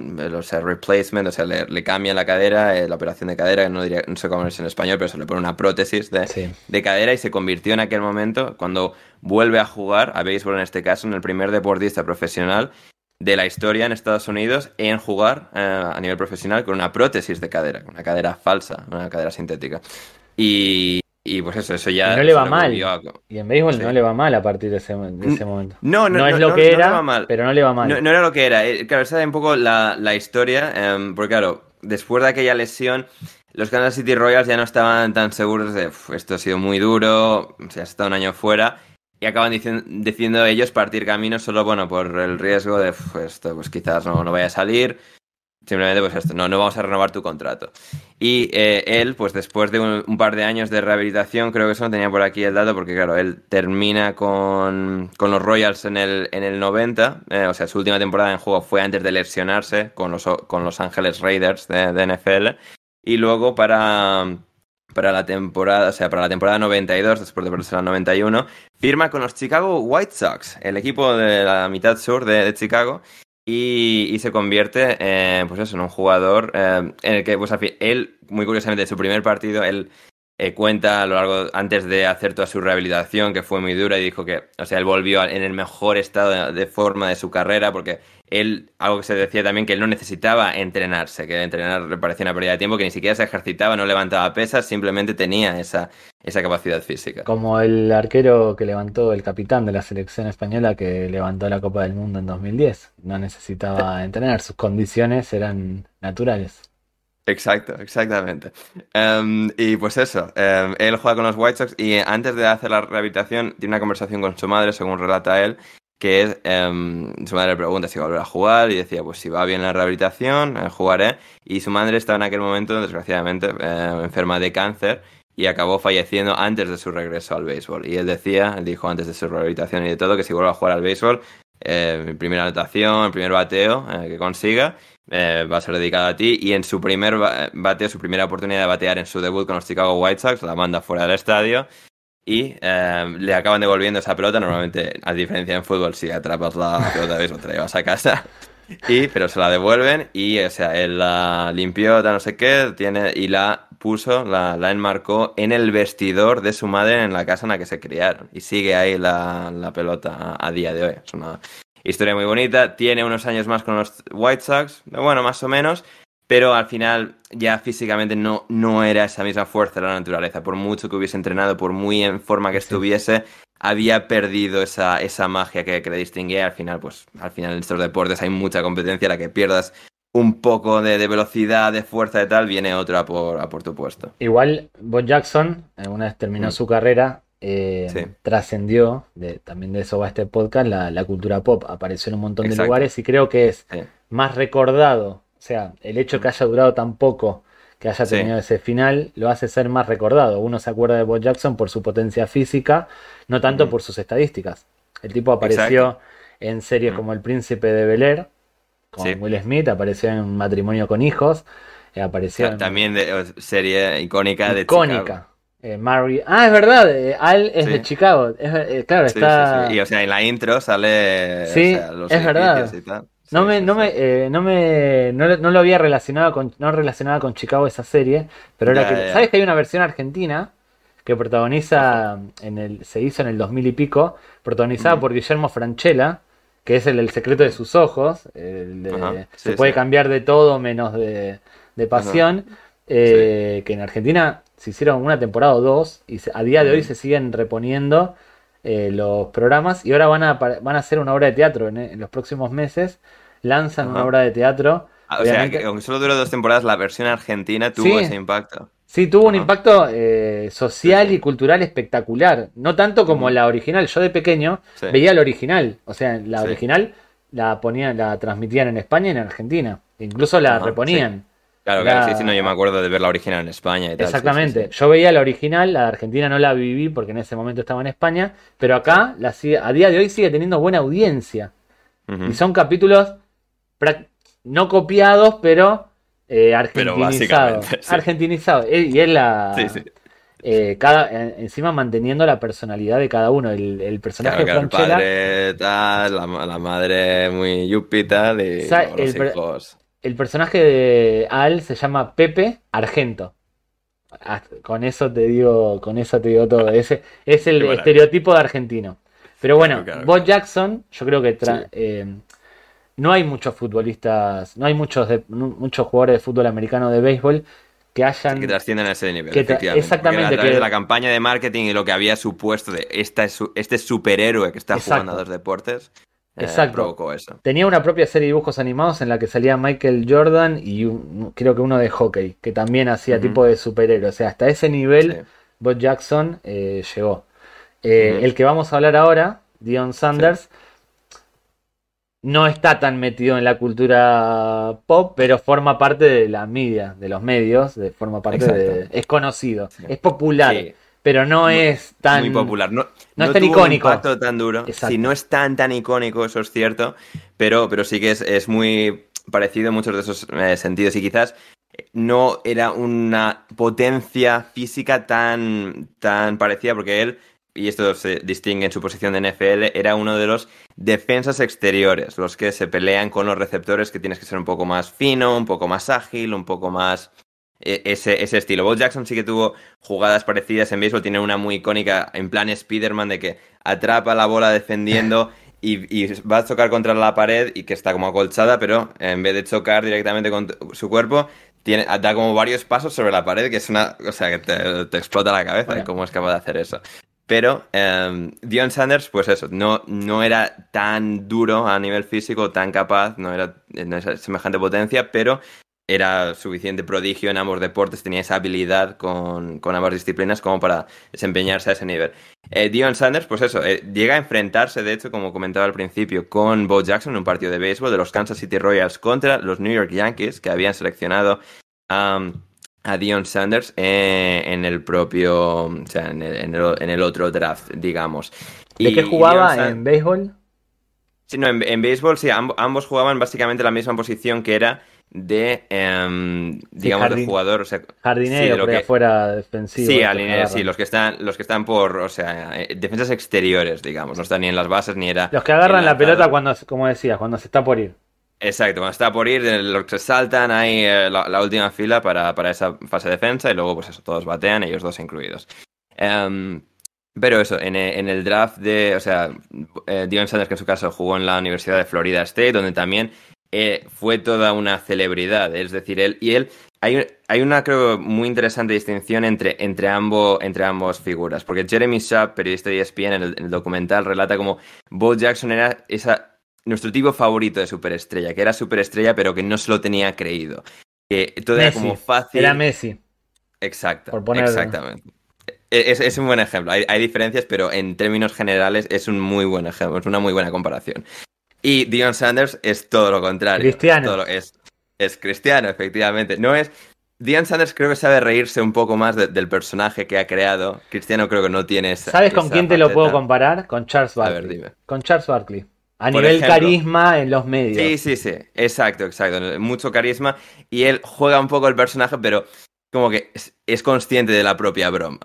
replacement, o sea, le, cambia la cadera, eh, la operación de cadera, no, diría, no sé cómo es en español, pero se le pone una prótesis de, de, cadera y se convirtió en aquel momento, cuando vuelve a jugar, a béisbol en este caso, en el primer deportista profesional de la historia en Estados Unidos en jugar eh, a nivel profesional con una prótesis de cadera, una cadera falsa, una cadera sintética. Y, y pues eso, eso ya. no le va mal. Y en béisbol no le va mal a partir de ese, momento. No, no, no, es lo que era, pero no le va mal. No, era lo que era. Eh, claro, esa es un poco la, la historia. Em, porque, claro, después de aquella lesión, los Kansas City Royals ya no estaban tan seguros de esto ha sido muy duro, se ha estado un año fuera. Y acaban diciendo, ellos partir camino solo, bueno, por el riesgo de esto, pues quizás no, no vaya a salir Simplemente, pues esto, no, no vamos a renovar tu contrato. Y eh, él, pues después de un, par de años de rehabilitación, creo que eso no tenía por aquí el dato, porque claro, él termina con, con los Royals en el, en el 90, eh, o sea, su última temporada en juego fue antes de lesionarse con los, con los Ángeles Raiders de, NFL. Y luego para, para la temporada, o sea, para la temporada 92, después de perderse la 91, firma con los Chicago White Sox, el equipo de la mitad sur de Chicago, y, se convierte eh, pues eso, en un jugador eh, en el que, pues él, muy curiosamente, en su primer partido, él eh, cuenta a lo largo, antes de hacer toda su rehabilitación, que fue muy dura, y dijo que, o sea, él volvió en el mejor estado de, forma de su carrera, porque él, algo que se decía también, que él no necesitaba entrenarse, que entrenar le parecía una pérdida de tiempo, que ni siquiera se ejercitaba, no levantaba pesas, simplemente tenía esa, esa capacidad física. Como el arquero que levantó, el capitán de la selección española que levantó la Copa del Mundo en 2010, no necesitaba [LAUGHS] entrenar, sus condiciones eran naturales. Exacto, exactamente. Em, y pues eso, em, él juega con los White Sox y antes de hacer la rehabilitación tiene una conversación con su madre, según relata él, que es, em, su madre le pregunta si va a volver a jugar y decía, pues si va bien la rehabilitación, eh, jugaré. Y su madre estaba en aquel momento, desgraciadamente, eh, enferma de cáncer y acabó falleciendo antes de su regreso al béisbol. Y él decía, dijo antes de su rehabilitación y de todo, que si vuelve a jugar al béisbol, eh, primera anotación, el primer bateo que consiga, eh, va a ser dedicado a ti. Y en su primer bateo, su primera oportunidad de batear en su debut con los Chicago White Sox, la manda fuera del estadio. Y eh, le acaban devolviendo esa pelota. Normalmente, a diferencia en fútbol, si atrapas la pelota, ves, te la llevas a casa. Y, pero se la devuelven y, o sea, él la limpió, no sé qué, tiene, y la puso, la, la enmarcó en el vestidor de su madre en la casa en la que se criaron. Y sigue ahí la, la pelota a, a, día de hoy. Es una, Historia muy bonita. Tiene unos años más con los White Sox. Bueno, más o menos. Pero al final ya físicamente no, no era esa misma fuerza de la naturaleza. Por mucho que hubiese entrenado, por muy en forma que estuviese, había perdido esa, esa magia que, le distinguía. Al final, pues, al final en estos deportes hay mucha competencia. La que pierdas un poco de, velocidad, de fuerza y tal, viene otra por, a por tu puesto. Igual, Bob Jackson, una vez terminó mm. su carrera, eh, trascendió, también de eso va este podcast, la, cultura pop. Apareció en un montón de lugares y creo que es más recordado O sea, el hecho que haya durado tan poco, que haya Sí. tenido ese final, lo hace ser más recordado. Uno se acuerda de Bo Jackson por su potencia física, no tanto por sus estadísticas. El tipo apareció Exacto. en series como El Príncipe de Bel Air, con Sí. Will Smith, apareció en Matrimonio con Hijos, eh, apareció También de serie icónica de icónica. Chicago. Eh, Mary- Ah, es verdad, eh, Al es Sí. de Chicago. Es eh, claro, Sí, está. sí. Y o sea, en la intro sale o Sí, sea, los es verdad. y tal. No Sí, me, no me, eh, no me, no, lo- no lo había relacionado con, no relacionaba con Chicago esa serie, pero ahora que. ¿sabes que hay una versión argentina que protagoniza en el, se hizo en el 2000 y pico, protagonizada por Guillermo Franchella, que es el, El secreto de sus ojos, el de- se sí, puede sí. cambiar de todo menos de, de pasión, eh, que en Argentina se hicieron una temporada o dos y se- a día de hoy se siguen reponiendo eh, los programas y ahora van a, van a hacer una obra de teatro en, en los próximos meses, lanzan una obra de teatro. Ah, O sea, que aunque solo duró dos temporadas, la versión argentina tuvo Sí. ese impacto. Sí, tuvo un impacto eh, social Sí, y cultural espectacular. No tanto como la original. Yo de pequeño Sí. veía la original. O sea, la original la ponían, la transmitían en España y en Argentina. Incluso la reponían. Claro, claro, sí, sí, no, yo me acuerdo de ver la original en España y tal. Exactamente. sí, sí. Yo veía la original, la de Argentina no la viví porque en ese momento estaba en España, pero acá la sigue- a día de hoy sigue teniendo buena audiencia. Y son capítulos no copiados, pero eh, argentinizados. básicamente, sí. Argentinizados. Eh, Y es la. Sí, sí. eh, cada, eh, encima manteniendo la personalidad de cada uno. El, el personaje Claro, de claro, el Franchella, padre tal, la, la madre muy yuppie tal, y Sa- luego los el hijos. el personaje de Al se llama Pepe Argento. Ah, Con eso te digo, con eso te digo todo. Ese es el estereotipo de argentino. Pero bueno, Claro, claro, Bo claro. Jackson, yo creo que tra- eh, no hay muchos futbolistas, no hay muchos de- muchos jugadores de fútbol americano de béisbol que hayan Que trascienden a ese nivel, que efectivamente. exactamente, Porque a través que- de la campaña de marketing y lo que había supuesto de esta es su- este superhéroe que está Exacto. jugando a dos deportes, eh, Exacto. provocó eso. Tenía una propia serie de dibujos animados en la que salía Michael Jordan y un- creo que uno de hockey, que también hacía tipo de superhéroe. O sea, hasta ese nivel Sí. Bo Jackson eh, llegó. Eh. El que vamos a hablar ahora, Dion Sanders, no está tan metido en la cultura pop, pero forma parte de la media, de los medios, de, forma parte de... Es conocido, Sí. es popular, Sí. pero no Muy- es tan... Muy popular. No, no es tan tuvo un icónico. impacto tan duro. Exacto. Sí, no es tan tan icónico, eso es cierto, pero, pero sí que es, es muy parecido en muchos de esos eh, sentidos y quizás no era una potencia física tan, tan parecida porque él, y esto se distingue en su posición de NFL, era uno de los defensas exteriores, los que se pelean con los receptores que tienes que ser un poco más fino, un poco más ágil, un poco más eh, ese, ese estilo. Bo Jackson sí que tuvo jugadas parecidas en béisbol, tiene una muy icónica en plan Spider-Man de que atrapa la bola defendiendo [LAUGHS] y, y va a chocar contra la pared y que está como acolchada, pero en vez de chocar directamente con su cuerpo, tiene, da como varios pasos sobre la pared, que es una, o sea, que te, te explota la cabeza de cómo es capaz de hacer eso. Pero eh, Dion Sanders, pues eso, no, no era tan duro a nivel físico, tan capaz, no era semejante potencia, pero era suficiente prodigio en ambos deportes, tenía esa habilidad con, con ambas disciplinas como para desempeñarse a ese nivel. Eh, Dion Sanders, pues eso, eh, llega a enfrentarse, de hecho, como comentaba al principio, con Bo Jackson en un partido de béisbol de los Kansas City Royals contra los New York Yankees, que habían seleccionado um, a Dion Sanders eh, en el propio, o sea, en el, en el- en el otro draft, digamos. ¿De Y qué jugaba en béisbol? Sí, no, en, en béisbol sí, amb- ambos jugaban básicamente la misma posición que era de, em, digamos, de jugador, o sea, sí, Jardinero, de lo por ahí que- afuera defensivo. Sí, estos al que línea, agarran. sí, los que están, los que están por, o sea, eh, defensas exteriores, digamos, no están ni en las bases ni era. Los que agarran el la pelota cuando, como decías, cuando se está por ir. Exacto, cuando está por ir, los que saltan ahí eh, la, última fila para, para esa fase de defensa y luego, pues eso, todos batean, ellos dos incluidos. Em, pero eso, en, e- en el draft de, o sea, eh, Dion Sanders, que en su caso jugó en la Universidad de Florida State, donde también eh, fue toda una celebridad, es decir, él y él. Hay, hay una, creo, muy interesante distinción entre, entre, ambos, entre ambos figuras, porque Jeremy Schaap, periodista de ESPN, en el, en el documental relata como Bo Jackson era esa, nuestro tipo favorito de superestrella, que era superestrella pero que no se lo tenía creído. Que todo era como fácil. Era Messi. Exacto, por poner- exactamente. E, Es, es un buen ejemplo. Hay, hay diferencias, pero en términos generales es un muy buen ejemplo, es una muy buena comparación. Y Dion Sanders es todo lo contrario. Cristiano. Todo es, es cristiano, efectivamente. No es. Dion Sanders creo que sabe reírse un poco más de, del personaje que ha creado. Cristiano creo que no tiene esa. ¿Sabes con esa quién te lo puedo comparar? Con Charles A ver, Barkley. dime. Con Charles Barkley. A Por nivel ejemplo. carisma en los medios. Sí, sí, sí. Exacto, exacto. Mucho carisma. Y él juega un poco el personaje, pero como que es, consciente de la propia broma.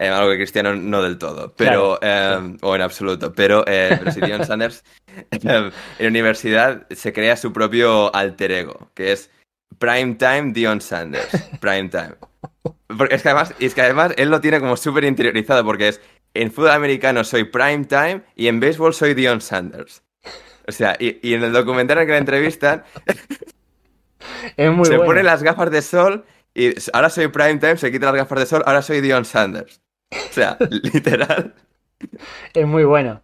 Eh, algo que Cristiano no del todo, pero eh, o en absoluto. Pero, eh, pero sí, Dion [LAUGHS] Sanders eh, en universidad se crea su propio alter ego, que es Primetime Dion Sanders. Primetime. Porque es que además, es que además él lo tiene como súper interiorizado, porque es en fútbol americano soy Primetime y en béisbol soy Dion Sanders. O sea, y, y en el documental en que la entrevistan, [LAUGHS] Es muy se bueno. pone las gafas de sol y ahora soy Primetime, se quita las gafas de sol, ahora soy Dion Sanders. O sea, [LAUGHS] literal. Es muy bueno.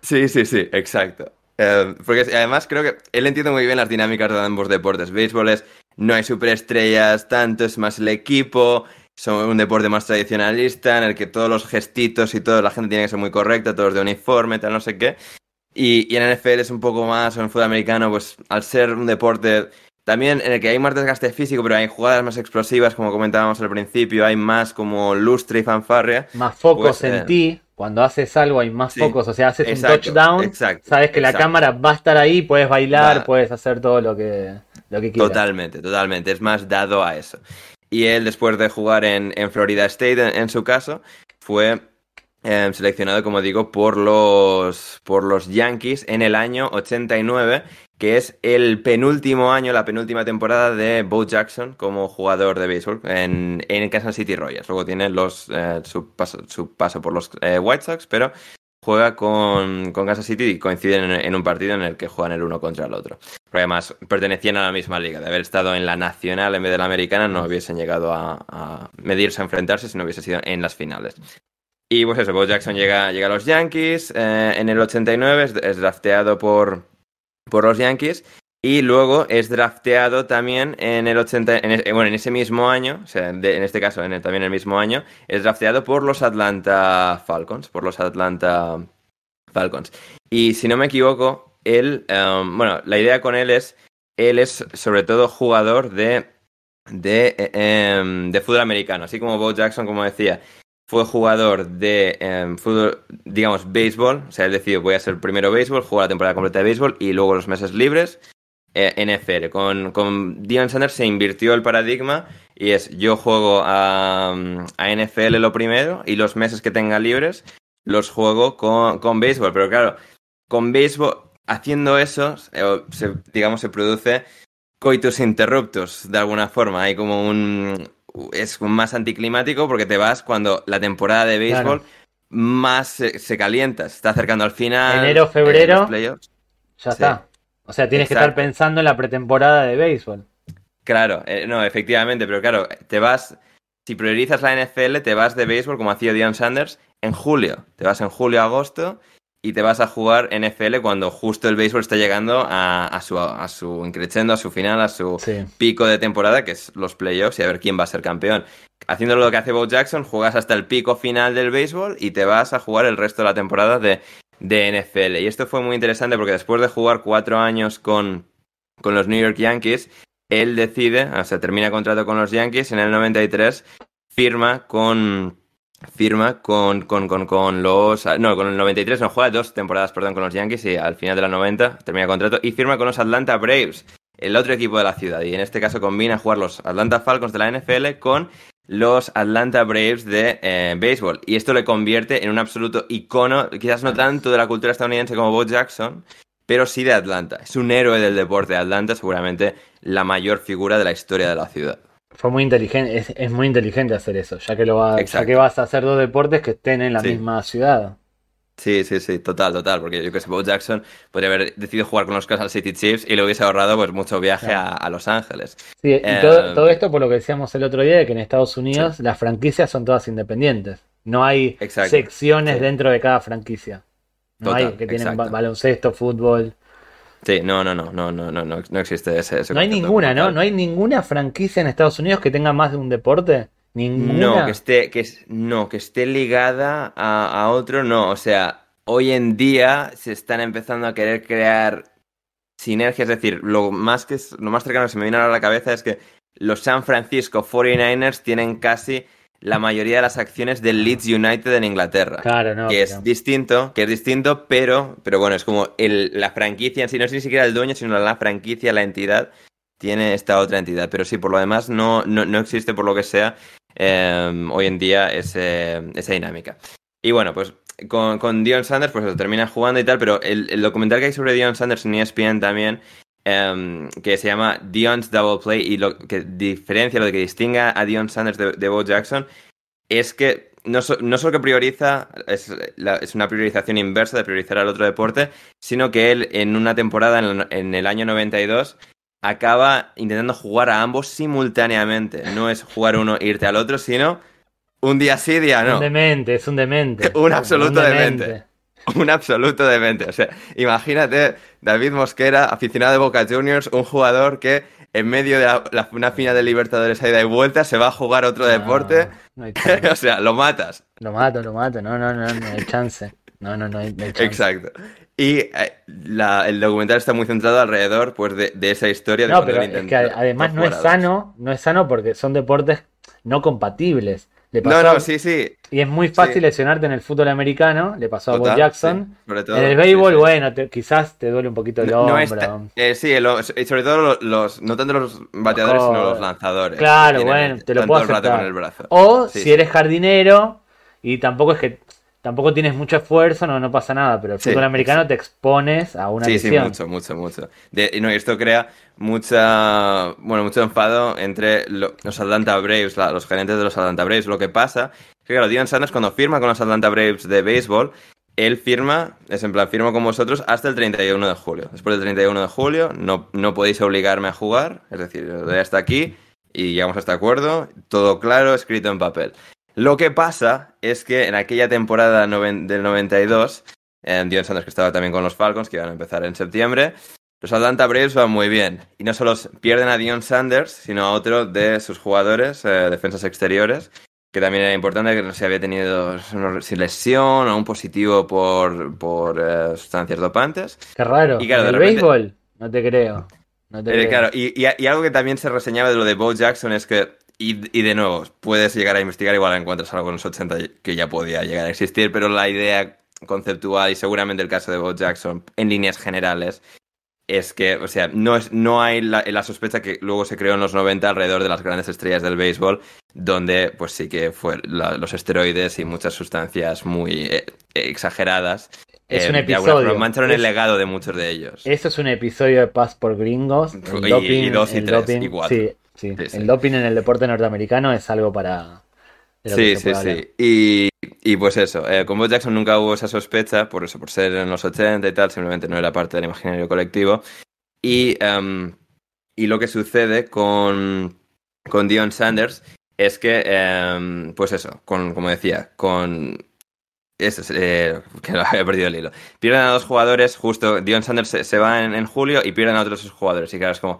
Sí, sí, sí, exacto. Eh, porque es- además creo que él entiende muy bien las dinámicas de ambos deportes. Béisbol es, no hay superestrellas, tanto es más el equipo, son un deporte más tradicionalista en el que todos los gestitos y toda la gente tiene que ser muy correcta, todos de uniforme, tal, no sé qué. Y, y en NFL es un poco más, o en fútbol americano, pues al ser un deporte también en el que hay más desgaste físico, pero hay jugadas más explosivas, como comentábamos al principio, hay más como lustre y fanfarria. Más focos Pues, en eh, ti. Cuando haces algo hay más sí, focos. O sea, haces un touchdown. exacto, sabes que la cámara va a estar ahí. Puedes bailar, Va. puedes hacer todo lo que, lo que quieras. Totalmente, totalmente. Es más dado a eso. Y él, después de jugar en, en Florida State, en, en su caso, fue eh, seleccionado, como digo, por los, por los Yankees en el año 89, que es el penúltimo año, la penúltima temporada de Bo Jackson como jugador de béisbol en, en Kansas City Royals. Luego tiene los, eh, su, paso, su paso por los eh, White Sox, pero juega con, con Kansas City y coinciden en, en un partido en el que juegan el uno contra el otro. Pero además pertenecían a la misma liga. De haber estado en la nacional en vez de la americana, no hubiesen llegado a, a medirse, a enfrentarse si no hubiese sido en las finales. Y pues eso, Bo Jackson llega, llega a los Yankees. eh, en el 89 es, es drafteado por, por los Yankees. Y luego es drafteado también en el 80, en es- bueno, en ese mismo año, o sea, en este caso en el- también el mismo año, es drafteado por los Atlanta Falcons, por los Atlanta Falcons. Y si no me equivoco, él, um, bueno, la idea con él es, él es sobre todo jugador de, de, eh, em, de fútbol americano, así como Bo Jackson, como decía, fue jugador de em, fútbol, digamos, béisbol, o sea, él decidió, voy a ser primero béisbol, juego la temporada completa de béisbol y luego los meses libres, eh, NFL. Con, con Deion Sanders se invirtió el paradigma y es, yo juego a, NFL lo primero y los meses que tenga libres los juego con, con béisbol, pero claro, con béisbol, haciendo eso, se- digamos, se produce coitus interruptus, de alguna forma. Hay como un... Es más anticlimático porque te vas cuando la temporada de béisbol Claro. más se, se calienta, se está acercando al final. Enero, eh, febrero. playoffs. Ya Sí. está. O sea, tienes que estar pensando en la pretemporada de béisbol. Claro, eh, no, efectivamente, pero claro, te vas, si priorizas la NFL, te vas de béisbol como hacía Deion Sanders en julio. Te vas en julio, agosto y te vas a jugar NFL cuando justo el béisbol está llegando a, a su, a su increchendo, a su final, a su Sí. pico de temporada, que es los playoffs y a ver quién va a ser campeón. Haciéndolo lo que hace Bo Jackson, juegas hasta el pico final del béisbol y te vas a jugar el resto de la temporada de, de NFL. Y esto fue muy interesante porque después de jugar cuatro años con, con los New York Yankees, él decide, o sea, termina contrato con los Yankees en el 93, firma con firma con, con, con, con los no, con el 93 no juega dos temporadas, perdón, con los Yankees y al final de la 90 termina contrato y firma con los Atlanta Braves, el otro equipo de la ciudad y en este caso combina jugar los Atlanta Falcons de la NFL con los Atlanta Braves de eh, béisbol y esto le convierte en un absoluto icono, quizás no tanto de la cultura estadounidense como Bo Jackson, pero sí de Atlanta. Es un héroe del deporte de Atlanta, seguramente la mayor figura de la historia de la ciudad. Fue muy inteligente, es, es muy inteligente hacer eso, ya que lo va, ya que vas a hacer dos deportes que estén en la Sí. misma ciudad. Sí, sí, sí, total, total, porque yo que sé, Bo Jackson podría haber decidido jugar con los Kansas City Chiefs y le hubiese ahorrado pues mucho viaje Claro. a, a Los Ángeles. Sí, y Eh, todo, todo esto por lo que decíamos el otro día, de que en Estados Unidos las franquicias son todas independientes. No hay Exacto. secciones Sí. dentro de cada franquicia. No Total, hay que tienen ba- baloncesto, fútbol. Sí, no, no, no, no, no, no, no, existe ese. ese no hay ninguna, ¿no? No hay ninguna franquicia en Estados Unidos que tenga más de un deporte. Ninguna. No, que esté, que no, que esté ligada a, otro, no. O sea, hoy en día se están empezando a querer crear sinergias. Es decir, lo más que lo más cercano que se me viene ahora a la cabeza es que los San Francisco 49ers tienen casi la mayoría de las acciones del Leeds United en Inglaterra. Claro, no. Que es distinto, que es distinto, pero, pero bueno, es como el, la franquicia en sí, no es ni siquiera el dueño, sino la franquicia, la entidad, tiene esta otra entidad. Pero sí, por lo demás, no, no, existe, por lo que sea, em, hoy en día esa dinámica. Y bueno, pues con, con Dion Sanders, pues termina jugando y tal, pero el, el documental que hay sobre Dion Sanders en ESPN también Em, que se llama Dion's Double Play y lo que diferencia, lo que distinga a Dion Sanders de, Bo Jackson es que no, no solo que prioriza, es, es, una priorización inversa de priorizar al otro deporte, sino que él en una temporada en, en el año 92 acaba intentando jugar a ambos simultáneamente. No es jugar uno e irte al otro, sino un día sí, día no. Un demente, es un demente. [LAUGHS] un absoluto demente. [LAUGHS] Un absoluto demente. O sea, imagínate David Mosquera, aficionado de Boca Juniors, un jugador que en medio de la, una final de Libertadores a ida y vuelta se va a jugar otro deporte. [LAUGHS] o sea, lo matas. Lo mato, lo mato. No, no, no, no hay chance. No, no, no hay, chance. Exacto. Y eh, el documental está muy centrado alrededor pues, de, esa historia. De no, pero es que además no es sano, no es sano porque son deportes no compatibles no, no, sí, sí. Y es muy fácil lesionarte en el fútbol americano, le pasó a Bo Jackson. en el béisbol, bueno, quizás te duele un poquito el hombro. Eh, sí, sobre todo los, no tanto los bateadores, sino los lanzadores. Claro, bueno, te lo puedo aceptar. O si eres jardinero y tampoco es que tampoco tienes mucho esfuerzo, no, no pasa nada, pero el fútbol americano te expones a una sí, Sí, mucho, mucho, mucho. y no, esto crea mucha, bueno, mucho enfado entre los Atlanta Braves, los gerentes de los Atlanta Braves. Lo que pasa es que, claro, Dion Sanders cuando firma con los Atlanta Braves de béisbol, él firma, es en plan, firmo con vosotros hasta el 31 de julio. Después del 31 de julio no, no podéis obligarme a jugar, es decir, doy hasta aquí y llegamos a este acuerdo, todo claro, escrito en papel. Lo que pasa es que en aquella temporada del 92, eh, Dion Sanders que estaba también con los Falcons, que iban a empezar en septiembre, los Atlanta Braves van muy bien. Y no solo pierden a Dion Sanders, sino a otro de sus jugadores, eh, defensas exteriores, que también era importante, que no se había tenido lesión o un positivo por, por eh, sustancias dopantes. Qué raro. Y claro, ¿En el béisbol? No te creo. No te creo. Claro, y, y, algo que también se reseñaba de lo de Bo Jackson es que y, de nuevo, puedes llegar a investigar, igual encuentras algo en los 80 que ya podía llegar a existir, pero la idea conceptual y seguramente el caso de Bo Jackson en líneas generales es que, o sea, no, es, no hay la, sospecha que luego se creó en los 90 alrededor de las grandes estrellas del béisbol, donde pues sí que fue los esteroides y muchas sustancias muy eh, exageradas. Es un eh, episodio. mancharon el legado de muchos de ellos. Eso es un episodio de Paz por Gringos. y, dos y tres, igual. Sí, Sí, el doping en el deporte norteamericano es algo para... Sí, sí, sí. Y, y, pues eso, eh, con Bo Jackson nunca hubo esa sospecha, por eso, por ser en los 80 y tal, simplemente no era parte del imaginario colectivo. Y, em, y lo que sucede con, con Dion Sanders es que, em, pues eso, con, como decía, con... Eso, eh, [LAUGHS] que lo había perdido el hilo. Pierden a dos jugadores, justo Dion Sanders se, va en, en, julio y pierden a otros jugadores. Y claro, es como,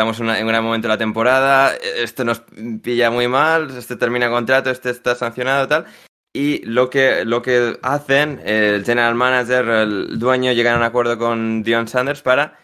Estamos en un gran momento de la temporada, esto nos pilla muy mal, este termina contrato, este está sancionado tal. Y lo que, lo que hacen, el general manager, el dueño, llegan a un acuerdo con Dion Sanders para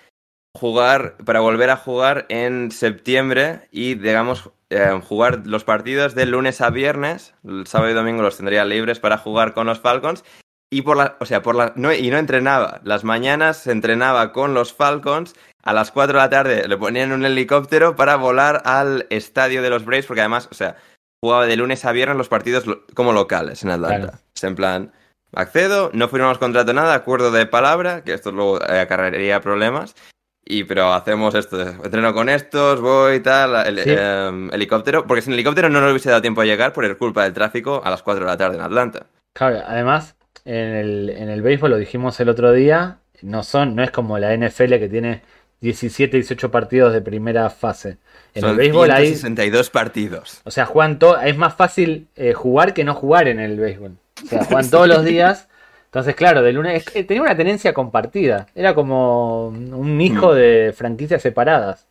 jugar, para volver a jugar en septiembre y, digamos, eh, jugar los partidos de lunes a viernes, el sábado y domingo los tendría libres para jugar con los Falcons. Y por la, o sea, por la, no, y no entrenaba. Las mañanas entrenaba con los Falcons a las 4 de la tarde le ponían un helicóptero para volar al estadio de los Braves, porque además, o sea, jugaba de lunes a viernes los partidos como locales en Atlanta. Es en plan, accedo, no firmamos contrato nada, acuerdo de palabra, que esto luego eh, acarrearía problemas. Y pero hacemos esto, entreno con estos, voy tal, el, em, helicóptero, porque sin helicóptero no nos hubiese dado tiempo a llegar por culpa del tráfico a las 4 de la tarde en Atlanta. Claro, además, en el, en el béisbol lo dijimos el otro día, no son, no es como la NFL que tiene 17, 18 partidos de primera fase. En el béisbol hay 62 partidos. O sea, juegan es más fácil eh, jugar que no jugar en el béisbol. O sea, juegan [LAUGHS] todos los días. Entonces, claro, de lunes tenía una tenencia compartida. Era como un hijo de franquicias separadas.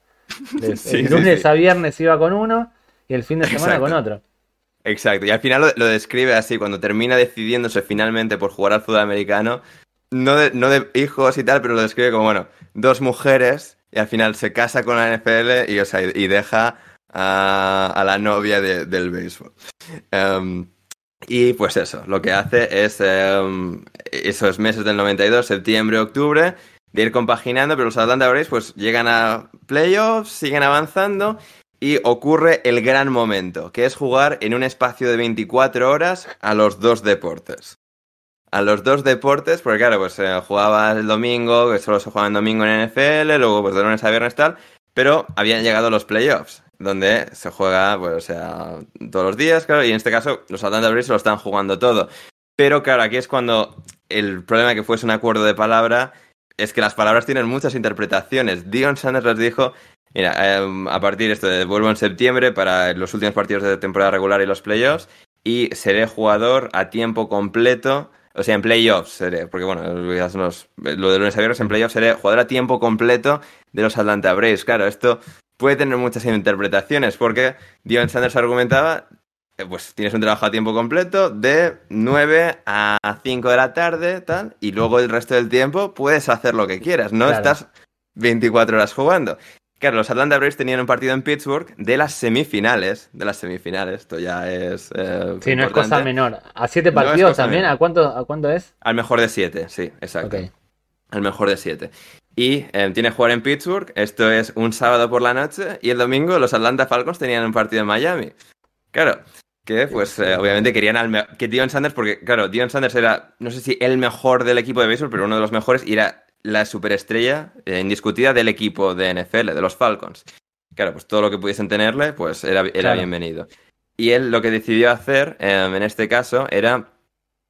De, [LAUGHS] lunes a viernes iba con uno y el fin de semana con otro. Exacto, y al final lo, lo, describe así, cuando termina decidiéndose finalmente por jugar al fútbol americano, no de, no de hijos y tal, pero lo describe como, bueno, dos mujeres y al final se casa con la NFL y, y deja a, la novia de, del béisbol. Um, y pues eso, lo que hace es um, esos meses del 92, septiembre, octubre, de ir compaginando, pero los Atlanta Braves pues llegan a playoffs, siguen avanzando y ocurre el gran momento, que es jugar en un espacio de 24 horas a los dos deportes. A los dos deportes, porque claro, pues eh, jugaba el domingo, que solo se jugaba el domingo en NFL, luego pues de lunes a viernes tal, pero habían llegado los playoffs, donde se juega, pues, o sea, todos los días, claro, y en este caso los Atlanta Braves lo están jugando todo. Pero claro, aquí es cuando el problema que fuese un acuerdo de palabra es que las palabras tienen muchas interpretaciones. Dion Sanders les dijo, mira, eh, a partir de esto, vuelvo en septiembre para los últimos partidos de temporada regular y los playoffs, y seré jugador a tiempo completo, o sea, en playoffs seré, porque bueno, los, lo de lunes a viernes en playoffs seré jugador a tiempo completo de los Atlanta Braves. Claro, esto puede tener muchas interpretaciones, porque Dion Sanders argumentaba, eh, pues tienes un trabajo a tiempo completo de 9 a 5 de la tarde, tal, y luego el resto del tiempo puedes hacer lo que quieras, no Claro. estás 24 horas jugando. Claro, los Atlanta Braves tenían un partido en Pittsburgh de las semifinales, de las semifinales, esto ya es... eh, Sí, no es cosa menor. ¿A siete partidos también? ¿A cuánto, ¿A cuánto es? Al mejor de 7, sí, exacto. Ok. Al mejor de 7. Y eh, tiene que jugar en Pittsburgh, esto es un sábado por la noche, y el domingo los Atlanta Falcons tenían un partido en Miami. Claro, que pues eh, obviamente querían al que Dion Sanders, porque claro, Dion Sanders era, no sé si el mejor del equipo de béisbol, pero uno de los mejores, y era la superestrella eh, indiscutida del equipo de NFL, de los Falcons. Claro, pues todo lo que pudiesen tenerle, pues era, era Claro. bienvenido. Y él lo que decidió hacer, eh, en este caso, era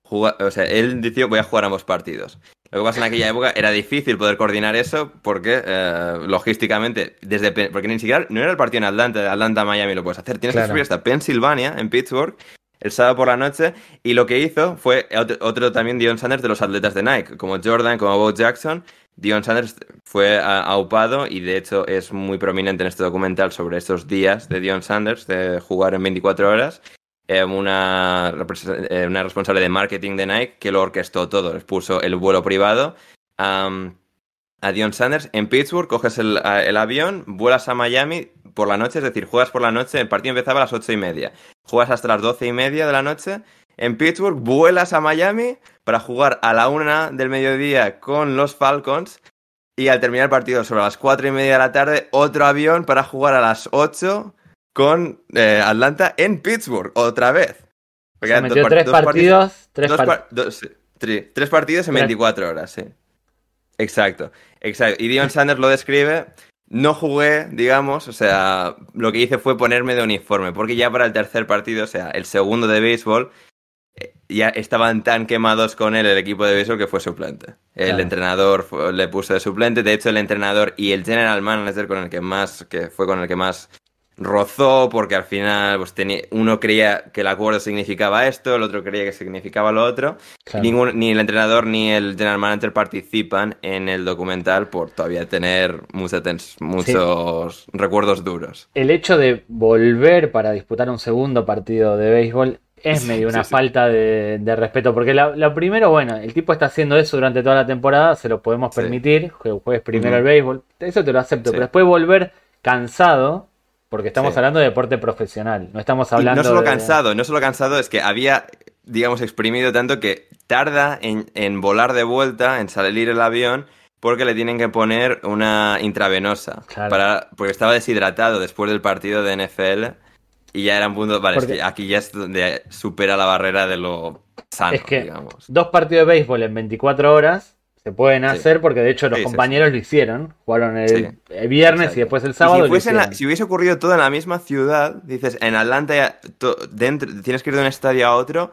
jugar, o sea, él decidió voy a jugar ambos partidos. Lo que pasa en aquella época era difícil poder coordinar eso porque eh, logísticamente, desde porque ni siquiera no era el partido en Atlanta, de Atlanta a Miami lo puedes hacer. Tienes Claro. que subir hasta Pensilvania, en Pittsburgh, el sábado por la noche. Y lo que hizo fue otro, también Dion Sanders de los atletas de Nike, como Jordan, como Bo Jackson. Dion Sanders fue aupado y de hecho es muy prominente en este documental sobre estos días de Dion Sanders de jugar en 24 horas. Eh, una, eh, una responsable de marketing de Nike que lo orquestó todo, les puso el vuelo privado a Dion Sanders en Pittsburgh, coges el, el avión, vuelas a Miami por la noche, es decir, juegas por la noche, el partido empezaba a las ocho y media, juegas hasta las doce y media de la noche en Pittsburgh, vuelas a Miami para jugar a la una del mediodía con los Falcons y al terminar el partido sobre las cuatro y media de la tarde, otro avión para jugar a las 8 con eh, Atlanta en Pittsburgh, otra vez. Porque Se metió par- tres partidos. Tres dos par- dos- partidos en Tres. 24 horas, sí. Exacto, exacto. Y Dion [LAUGHS] Sanders lo describe. No jugué, digamos, o sea, lo que hice fue ponerme de uniforme, porque ya para el tercer partido, o sea, el segundo de béisbol, eh, ya estaban tan quemados con él el equipo de béisbol que fue suplente. El Claro. entrenador fue- le puso de suplente, de hecho el entrenador y el general manager con el que más, que fue con el que más rozó, porque al final pues, tenía, uno creía que el acuerdo significaba esto, el otro creía que significaba lo otro. Claro. Ningún- ni el entrenador ni el general manager participan en el documental por todavía tener mucha muchos recuerdos duros. El hecho de volver para disputar un segundo partido de béisbol es Sí, medio una sí, sí. falta de, de respeto. Porque la- lo primero, bueno, el tipo está haciendo eso durante toda la temporada, se lo podemos Sí. permitir, que juegues primero Ujú. el béisbol. Eso te lo acepto. Sí. Pero después volver cansado, porque estamos Sí. hablando de deporte profesional, no estamos Y hablando no solo de- cansado, no solo cansado, es que había, digamos, exprimido tanto que tarda en, en volar de vuelta, en salir el avión, porque le tienen que poner una intravenosa. Claro. Para, porque estaba deshidratado después del partido de NFL y ya era un punto, vale, es que aquí ya es donde supera la barrera de lo sano, Es que digamos. dos partidos de béisbol en 24 horas se pueden Sí. hacer porque de hecho los Sí, sí, compañeros lo hicieron. Jugaron el, viernes Exacto. y después el sábado. si, fuese la- si hubiese ocurrido todo en la misma ciudad, dices, en Atlanta ya to- dentro, tienes que ir de un estadio a otro,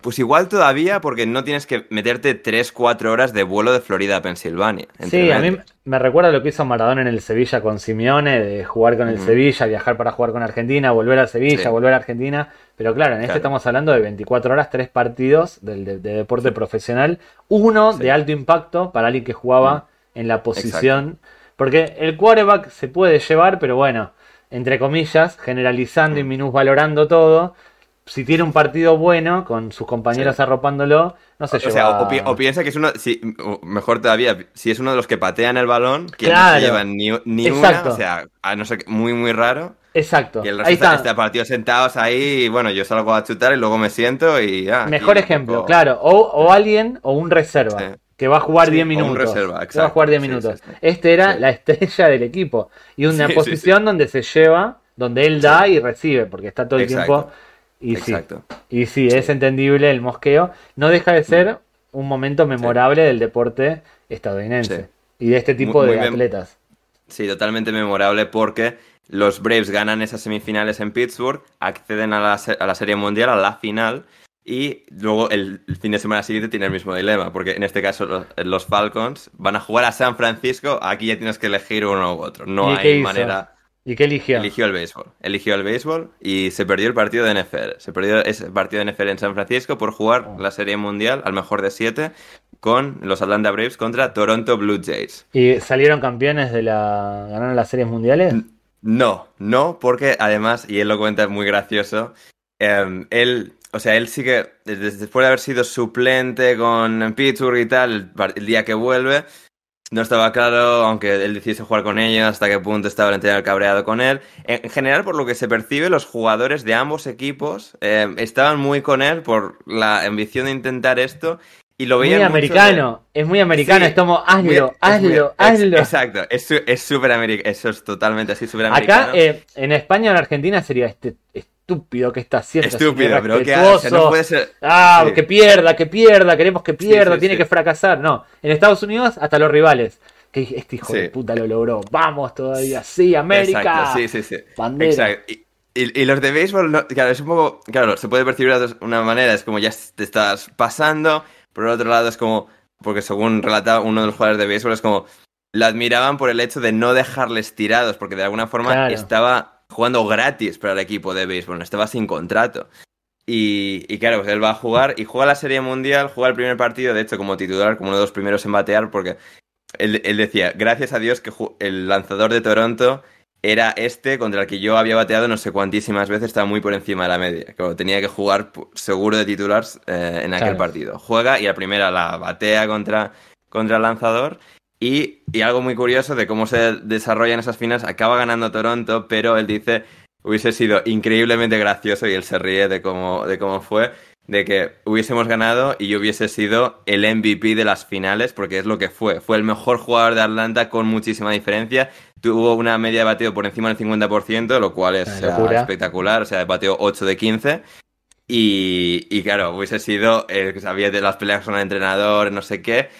pues igual todavía porque no tienes que meterte 3-4 horas de vuelo de Florida a Pensilvania. Sí, a mí medias. me recuerda lo que hizo Maradona en el Sevilla con Simeone, de jugar con el Ujú. Sevilla, viajar para jugar con Argentina, volver a Sevilla, Sí. volver a Argentina. Pero claro, en este Claro. estamos hablando de 24 horas, tres partidos del, de, de deporte profesional. Uno Sí. de alto impacto para alguien que jugaba en la posición. Porque el quarterback se puede llevar, pero bueno, entre comillas, generalizando y minusvalorando todo. Si tiene un partido bueno con sus compañeros arropándolo, no se O lleva... sea, o, pi- o piensa que es uno, si, mejor todavía, si es uno de los que patean el balón, que no Claro. se llevan ni, ni Exacto. una, o sea, a no ser que- muy, muy raro. Exacto. Y el resto Ahí está, está. partido sentados ahí, y bueno, yo salgo a chutar y luego me siento y ya. aquí Mejor ejemplo, poco- claro. O, o alguien o un reserva. Sí. Que va a jugar Sí, 10 o un minutos. reserva, que va a exacto. jugar 10 Sí, minutos. Este era la estrella del equipo. Y una posición donde se lleva, donde él da y recibe, porque está todo el Exacto. tiempo. Y sí, y sí, es entendible el mosqueo. No deja de ser un momento memorable del deporte estadounidense. Sí. Y de este tipo Muy- de muy atletas. Sí, totalmente memorable porque los Braves ganan esas semifinales en Pittsburgh, acceden a la, a la Serie Mundial, a la final, y luego el, el fin de semana siguiente tiene el mismo dilema, porque en este caso los, los Falcons van a jugar a San Francisco, aquí ya tienes que elegir uno u otro, no ¿Y qué hay manera. ¿Y qué eligió? Eligió el béisbol, eligió el béisbol y se perdió el partido de NFL. Se perdió ese partido de NFL en San Francisco por jugar Oh. la Serie Mundial al mejor de siete con los Atlanta Braves contra Toronto Blue Jays. ¿Y salieron campeones de la. ganaron las series mundiales? No, no, porque además, y él lo cuenta es muy gracioso, em, él, o sea, él sí que, después de haber sido suplente con Pittsburgh y tal, el día que vuelve, no estaba claro, aunque él decidiese jugar con ellos, hasta qué punto estaba el entrenador cabreado con él. En, en general, por lo que se percibe, los jugadores de ambos equipos em, estaban muy con él por la ambición de intentar esto. Y lo Muy veían de- americano. Es muy americano. Sí, es como, hazlo, Muy- es muy- hazlo, hazlo. Exacto, es súper americano, eso es totalmente así, súper americano. Acá, eh, en España o en Argentina sería este estúpido que está haciendo. es Estúpido, pero que o sea, no puede ser. Ah, Sí. que pierda, que pierda, queremos que pierda, sí, tiene que fracasar. No, en Estados Unidos hasta los rivales. Que este hijo de puta lo logró. Vamos todavía, sí, América. Exacto, sí, sí, sí. Bandera. Exacto. Y, y- y los de béisbol, no- claro, es un poco. Claro, se puede percibir de una manera, es como ya te estás pasando. Por el otro lado, es como. Porque según relataba uno de los jugadores de béisbol, es como. La admiraban por el hecho de no dejarles tirados, porque de alguna forma Claro. estaba jugando gratis para el equipo de béisbol, estaba sin contrato. Y, y claro, pues él va a jugar y juega la Serie Mundial, juega el primer partido, de hecho, como titular, como uno de los primeros en batear, porque él, él decía, gracias a Dios que el lanzador de Toronto era este contra el que yo había bateado no sé cuantísimas veces, estaba muy por encima de la media. Tenía que jugar seguro de titular eh, en aquel Claro. partido. Juega y la primera la batea contra, contra el lanzador. Y, y algo muy curioso de cómo se desarrollan esas finales, acaba ganando Toronto, pero él dice, hubiese sido increíblemente gracioso y él se ríe de cómo, de cómo fue, de que hubiésemos ganado y yo hubiese sido el MVP de las finales, porque es lo que fue. Fue el mejor jugador de Atlanta con muchísima diferencia. Tuvo una media de bateo por encima del 50%, lo cual es espectacular. O sea, bateó 8 de 15. Y, y claro, hubiese sido el que sabía de las peleas con el entrenador, no sé qué.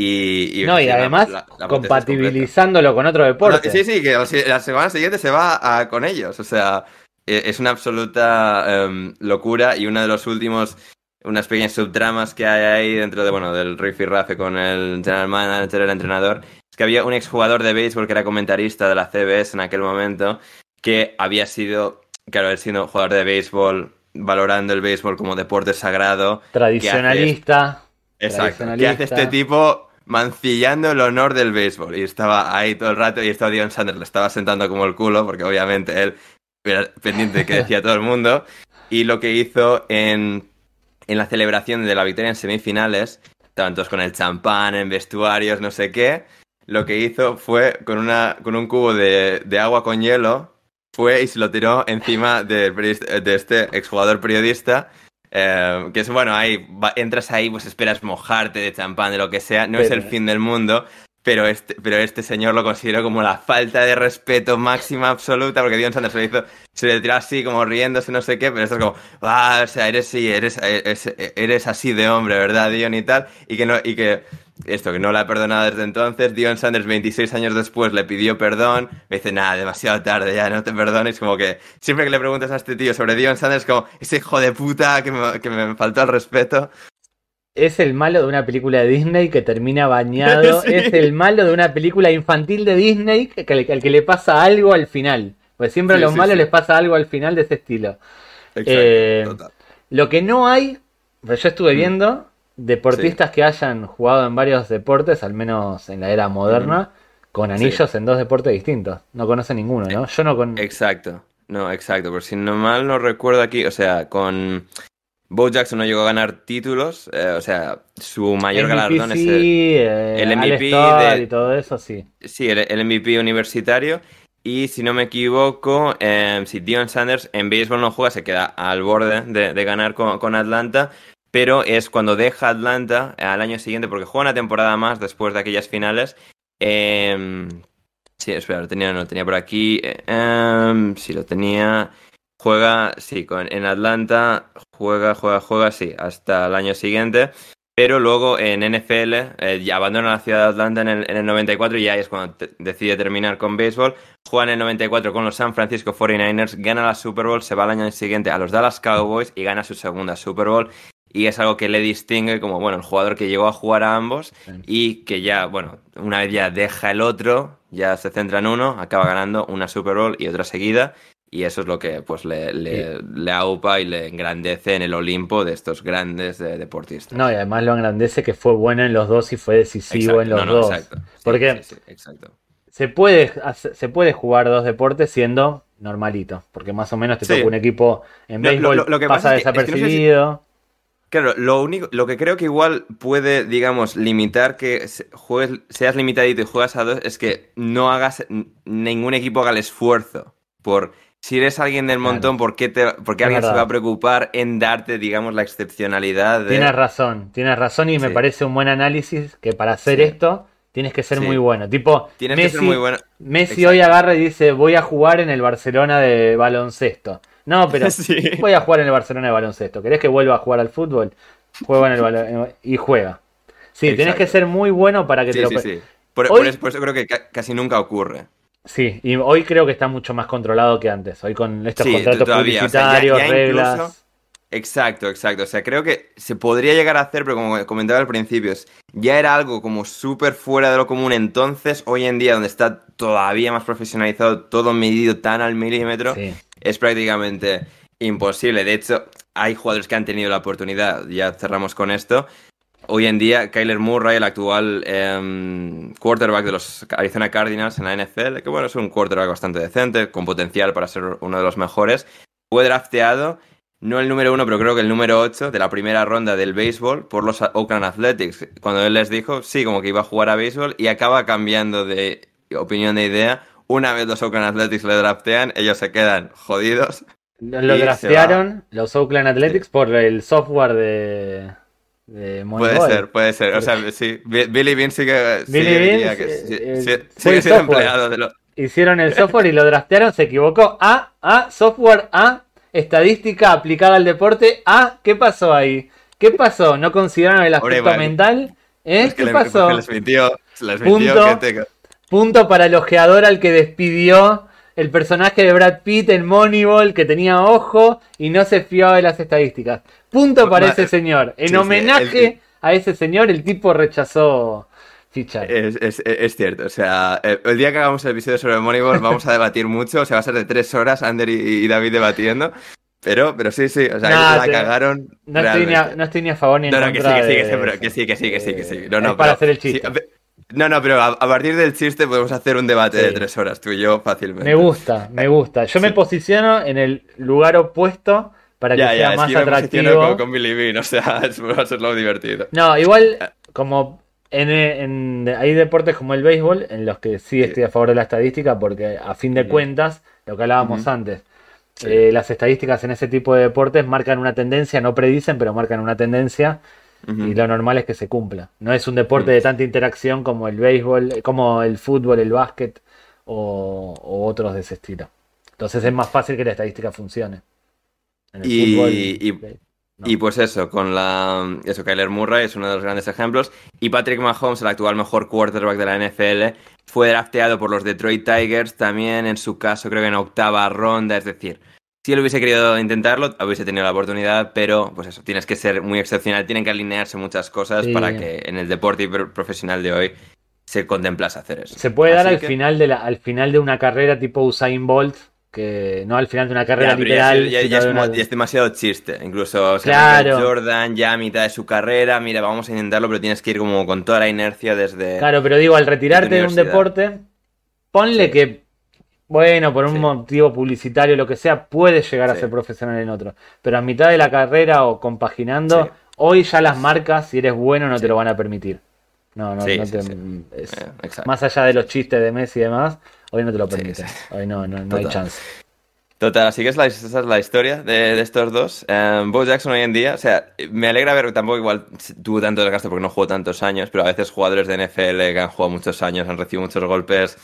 Y, No, y la- además la- la es compatibilizándolo con otro deporte. no, sí, sí, que la la semana siguiente se va a- con ellos. O sea, e- es una absoluta em, locura y uno de los últimos, unas pequeñas subtramas que hay ahí dentro de, bueno, del riff y rafe con el general manager, el entrenador, es que había un exjugador de béisbol que era comentarista de la CBS en aquel momento, que había sido, claro, él siendo jugador de béisbol, valorando el béisbol como deporte sagrado, Tradicionalista. Exacto. ¿Qué hace este tipo mancillando el honor del béisbol? Y estaba ahí todo el rato y estaba Dion Sanders, le estaba sentando como el culo, porque obviamente él era pendiente de que decía todo el mundo. Y lo que hizo en, en la celebración de la victoria en semifinales, estaban todos con el champán, en vestuarios, no sé qué. Lo que hizo fue con, una, con un cubo de, de agua con hielo, fue y se lo tiró encima de este exjugador periodista. Eh, que es bueno, ahí va- entras ahí, pues esperas mojarte de champán, de lo que sea. No es el fin del mundo, pero este, pero este señor lo consideró como la falta de respeto máxima absoluta, porque Dion Sanders se le hizo, se le tiró así, como riéndose, no sé qué, pero esto es como, ah, o sea, eres sí, eres, eres, eres así de hombre, ¿verdad, Dion? Y tal, y que no, y que esto, que no la ha perdonado desde entonces. Dion Sanders, 26 años después, le pidió perdón. Me dice, nada, demasiado tarde, ya no te perdones. Como que siempre que le preguntas a este tío sobre Dion Sanders, como, ese hijo de puta que me, que me faltó el respeto. Es el malo de una película de Disney que termina bañado. [LAUGHS] Sí. Es el malo de una película infantil de Disney que, que- al que le pasa algo al final. Pues siempre a Sí, los sí, malos les pasa algo al final de ese estilo. Exacto, Eh, total. Lo que no hay, pues yo estuve viendo deportistas que hayan jugado en varios deportes, al menos en la era moderna, con anillos en dos deportes distintos. No conoce ninguno, ¿no? Yo no con... Exacto. No, exacto, porque si no mal no recuerdo aquí, o sea, con Bo Jackson no llegó a ganar títulos, eh, o sea, su mayor MVP galardón es el, eh, el MVP de- y todo eso, sí. sí, el, el MVP universitario. Y si no me equivoco, eh, si Dion Sanders en béisbol no juega, se queda al borde de, de ganar con, con Atlanta. Pero es cuando deja Atlanta al año siguiente, porque juega una temporada más después de aquellas finales. eh, sí, espera, lo tenía, no lo tenía por aquí. em, sí, lo tenía. Juega, sí, con, en Atlanta, juega, juega, juega, sí, hasta el año siguiente. Pero luego en NFL eh, abandona la ciudad de Atlanta en el, en el 94 y ya es cuando decide terminar con béisbol. Juega en el 94 con los San Francisco 49ers, gana la Super Bowl, se va al año siguiente a los Dallas Cowboys y gana su segunda Super Bowl. Y es algo que le distingue como, bueno, el jugador que llegó a jugar a ambos y que ya, bueno, una vez ya deja el otro, ya se centra en uno, acaba ganando una Super Bowl y otra seguida. Y eso es lo que pues le, le, le aupa y le engrandece en el Olimpo de estos grandes eh, deportistas. No, y además lo engrandece que fue bueno en los dos y fue decisivo Exacto, en los no, no, dos. exacto. Porque sí, sí, exacto. se puede, se puede jugar dos deportes siendo normalito, porque más o menos te toca un equipo en béisbol, lo- lo que pasa pasa es que- es que no sé si- desapercibido. Claro, lo único, lo que creo que igual puede, digamos, limitar que juegues, seas limitadito y juegas a dos es que no hagas, ningún equipo haga el esfuerzo por, si eres alguien del Claro. montón, ¿por qué, te, por qué Es alguien se va a preocupar en darte, digamos, la excepcionalidad de... Tienes razón, tienes razón y me parece un buen análisis que para hacer Sí. esto tienes que ser Sí. muy bueno. Tipo, Tienes Messi, que ser muy bueno. Messi Exacto. hoy agarra y dice, voy a jugar en el Barcelona de baloncesto. No, pero [LAUGHS] Sí. voy a jugar en el Barcelona de baloncesto. ¿Querés que vuelva a jugar al fútbol? Juega en el balon- y juega. Sí, tenés Exacto. que ser muy bueno para que Sí, te lo... sí, sí. Por, Hoy- por eso, por eso creo que ca- casi nunca ocurre. Sí, y hoy creo que está mucho más controlado que antes. Hoy con estos Sí, contratos todavía, o sea, ya- publicitarios, ya reglas. incluso- Exacto, exacto. O sea, creo que se podría llegar a hacer, pero como comentaba al principio, es- ya era algo como súper fuera de lo común entonces. Hoy en día, donde está todavía más profesionalizado, todo medido tan al milímetro, Sí. Es prácticamente imposible. De hecho, hay jugadores que han tenido la oportunidad, ya cerramos con esto. Hoy en día, Kyler Murray, el actual em, quarterback de los Arizona Cardinals en la NFL, que bueno, es un quarterback bastante decente, con potencial para ser uno de los mejores, fue drafteado, no el número uno, pero creo que el número 8 de la primera ronda del béisbol por los Oakland Athletics. Cuando él les dijo, sí, como que iba a jugar a béisbol y acaba cambiando de opinión de idea. Una vez los Oakland Athletics le draftean, ellos se quedan jodidos. Lo draftearon los Oakland Athletics por el software de, de Puede ser, puede ser. O sea, sí. Bi- Billy Bean que. sí Billy que Bean, que eh, eh, sí- fue sigue siendo empleado de lo. Hicieron el [LAUGHS] software y lo draftearon, se equivocó. A, A, software A, estadística aplicada al deporte. A, ¿qué pasó ahí? ¿Qué pasó? ¿No consideraron el aspecto mental? ¿Eh? Es que ¿Qué le- pasó? les mintió. Les mintió Punto. que te- Punto para el ojeador al que despidió el personaje de Brad Pitt en Moneyball que tenía ojo y no se fiaba de las estadísticas. Punto para ese señor. En sí, sí, homenaje el- a ese señor, el tipo rechazó fichar. Es, es- es cierto, o sea, el, el día que hagamos el episodio sobre Moneyball vamos a debatir mucho, o sea, va a ser de tres horas, Ander y, y David debatiendo, pero, pero sí, sí, o sea, Nah, la te- cagaron No estoy, ni a, no estoy ni a favor ni en No, no, que sí, contra que sí, que de sí, pero eso. que sí, que sí, que sí, que sí. Eh, No, no, es para pero- hacer el sí, chiste. ver, no, no, pero a, a partir del chiste podemos hacer un debate Sí. de tres horas, tú y yo, fácilmente. Me gusta, me gusta. Yo me Sí. posiciono en el lugar opuesto para que Ya, sea ya, es más que yo me atractivo. con, con Billy Bean, o sea, [LAUGHS] eso va a ser lo divertido. No, igual, como en, en- hay deportes como el béisbol, en los que sí estoy a favor de la estadística, porque a fin de cuentas, lo que hablábamos Ujú. antes, Sí. eh, las estadísticas en ese tipo de deportes marcan una tendencia, no predicen, pero marcan una tendencia, Y lo normal es que se cumpla. No es un deporte Mm. de tanta interacción como el béisbol, como el fútbol, el básquet o, o otros de ese estilo. Entonces es más fácil que la estadística funcione. En el Y- fútbol, y- eh, no. Y pues eso, con la. Eso, Kyler Murray es uno de los grandes ejemplos. Y Patrick Mahomes, el actual mejor quarterback de la NFL, fue drafteado por los Detroit Tigers también, en su caso, creo que en octava ronda. Es decir, si él hubiese querido intentarlo, hubiese tenido la oportunidad, pero pues eso, tienes que ser muy excepcional. Tienen que alinearse muchas cosas Sí. para que en el deporte profesional de hoy se contemplase hacer eso. Se puede dar al que- final de la, al final de una carrera tipo Usain Bolt, que no al final de una carrera Ya, literal. es- ya- es de como- una- ya es demasiado chiste. Incluso o sea, Claro. Jordan ya a mitad de su carrera, mira, vamos a intentarlo, pero tienes que ir como con toda la inercia desde... Claro, pero digo, al retirarte de un deporte, ponle Sí. que Bueno, por un Sí. motivo publicitario, lo que sea, puede llegar a Sí. ser profesional en otro. Pero a mitad de la carrera o compaginando, Sí. hoy ya las marcas, si eres bueno, no te lo van a permitir. No, no, no te- es- Eh, más allá de los chistes de Messi y demás, hoy no te lo permiten. Hoy no, no, no hay chance. Total, así que es la, esa es la historia de, de estos dos. Eh, Bo Jackson hoy en día, o sea, me alegra ver que tampoco igual tuvo tanto desgaste porque no jugó tantos años, pero a veces jugadores de NFL que han jugado muchos años, han recibido muchos golpes,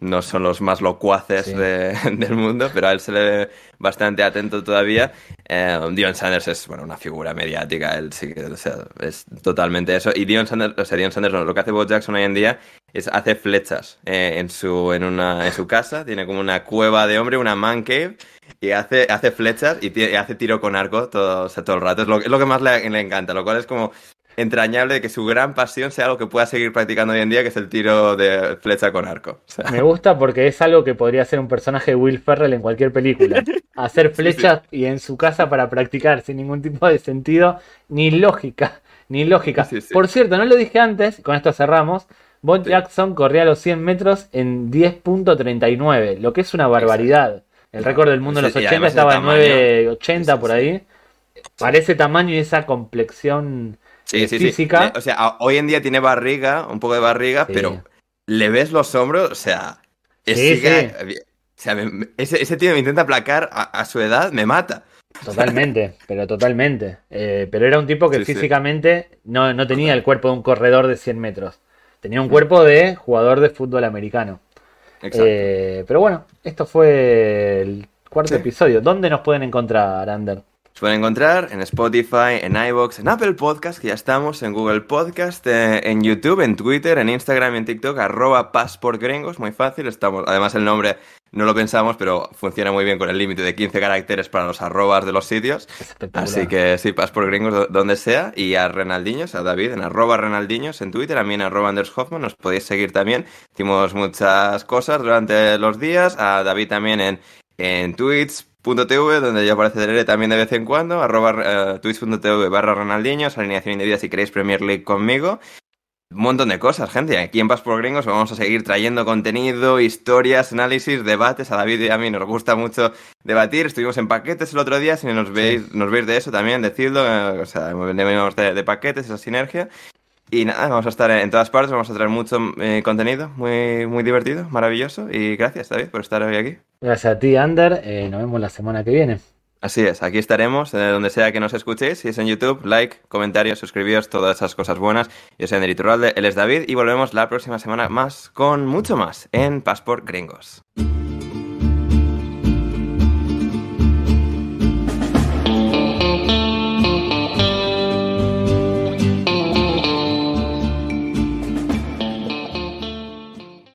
no son los más locuaces Sí. de- [LAUGHS] del mundo, pero a él se le ve bastante atento todavía. Eh, Dion Sanders es, bueno, una figura mediática, él sí que, o sea, es totalmente eso. Y Dion Sanders, o sea, Dion Sanders, no, lo que hace Bo Jackson hoy en día es hace flechas eh, en, su, en, una, en su casa, tiene como una cueva de hombre, una man cave, y hace, hace flechas y, hace tiro con arco todo, o sea, todo el rato. Es lo, es lo que más le, le encanta, lo cual es como entrañable de que su gran pasión sea algo que pueda seguir practicando hoy en día, que es el tiro de flecha con arco. O sea, Me gusta porque es algo que podría ser un personaje de Will Ferrell en cualquier película. [LAUGHS] Hacer flechas y en su casa para practicar sin ningún tipo de sentido ni lógica. [LAUGHS] Ni lógica. Sí. Por cierto, no lo dije antes, con esto cerramos. Bo Sí. Jackson corría los 100 metros en 10.39, lo que es una barbaridad. El récord del mundo en los Sí, y 80 además estaba en ese tamaño. 9.80 Sí, sí, por ahí. Parece tamaño y esa complexión sí, eh, sí, sí. física. Eh, O sea, hoy en día tiene barriga, un poco de barriga, Sí. pero le ves los hombros, o sea, es- Sí, sigue- o sea, me- me- ese, ese tío me intenta aplacar a, a su edad, me mata. Totalmente, [LAUGHS] pero totalmente. Eh, pero era un tipo que Sí, sí. físicamente no, no tenía el cuerpo de un corredor de 100 metros. Tenía un cuerpo de jugador de fútbol americano. Exacto. Eh, pero bueno, esto fue el cuarto Sí. episodio. ¿Dónde nos pueden encontrar, Ander? Os pueden encontrar en Spotify, en iVoox, en Apple Podcast, que ya estamos, en Google Podcast, eh, en YouTube, en Twitter, en Instagram y en TikTok, arroba pasportgringos, muy fácil. Estamos, además el nombre no lo pensamos, pero funciona muy bien con el límite de 15 caracteres para los arrobas de los sitios. Así que sí, pasportgringos do- donde sea. Y a Renaldiños, a David, en arroba Renaldiños en Twitter, a mí en arroba Anders Hoffman, nos podéis seguir también. Hicimos muchas cosas durante los días. A David también en, en twitch.tv, donde ya aparece Derere también de vez en cuando, arroba eh, twitch.tv barra Ronaldinhos, alineación indebida si queréis Premier League conmigo. Un montón de cosas, gente. Aquí en Pas por Gringos vamos a seguir trayendo contenido, historias, análisis, debates. A David y a mí nos gusta mucho debatir. Estuvimos en paquetes el otro día. Si nos veis, nos veis de eso también, decidlo. eh, o sea, venimos de, de paquetes, esa sinergia. Y nada, vamos a estar en todas partes. Vamos a traer mucho eh, contenido muy, muy divertido, maravilloso. Y gracias, David, por estar hoy aquí. Gracias a ti, Ander. Eh, nos vemos la semana que viene. Así es, aquí estaremos, eh, donde sea que nos escuchéis, si es en YouTube, like, comentarios, suscribíos, todas esas cosas buenas. Yo soy Ander Iturralde, él es David y volvemos la próxima semana más con mucho más en Passport Gringos.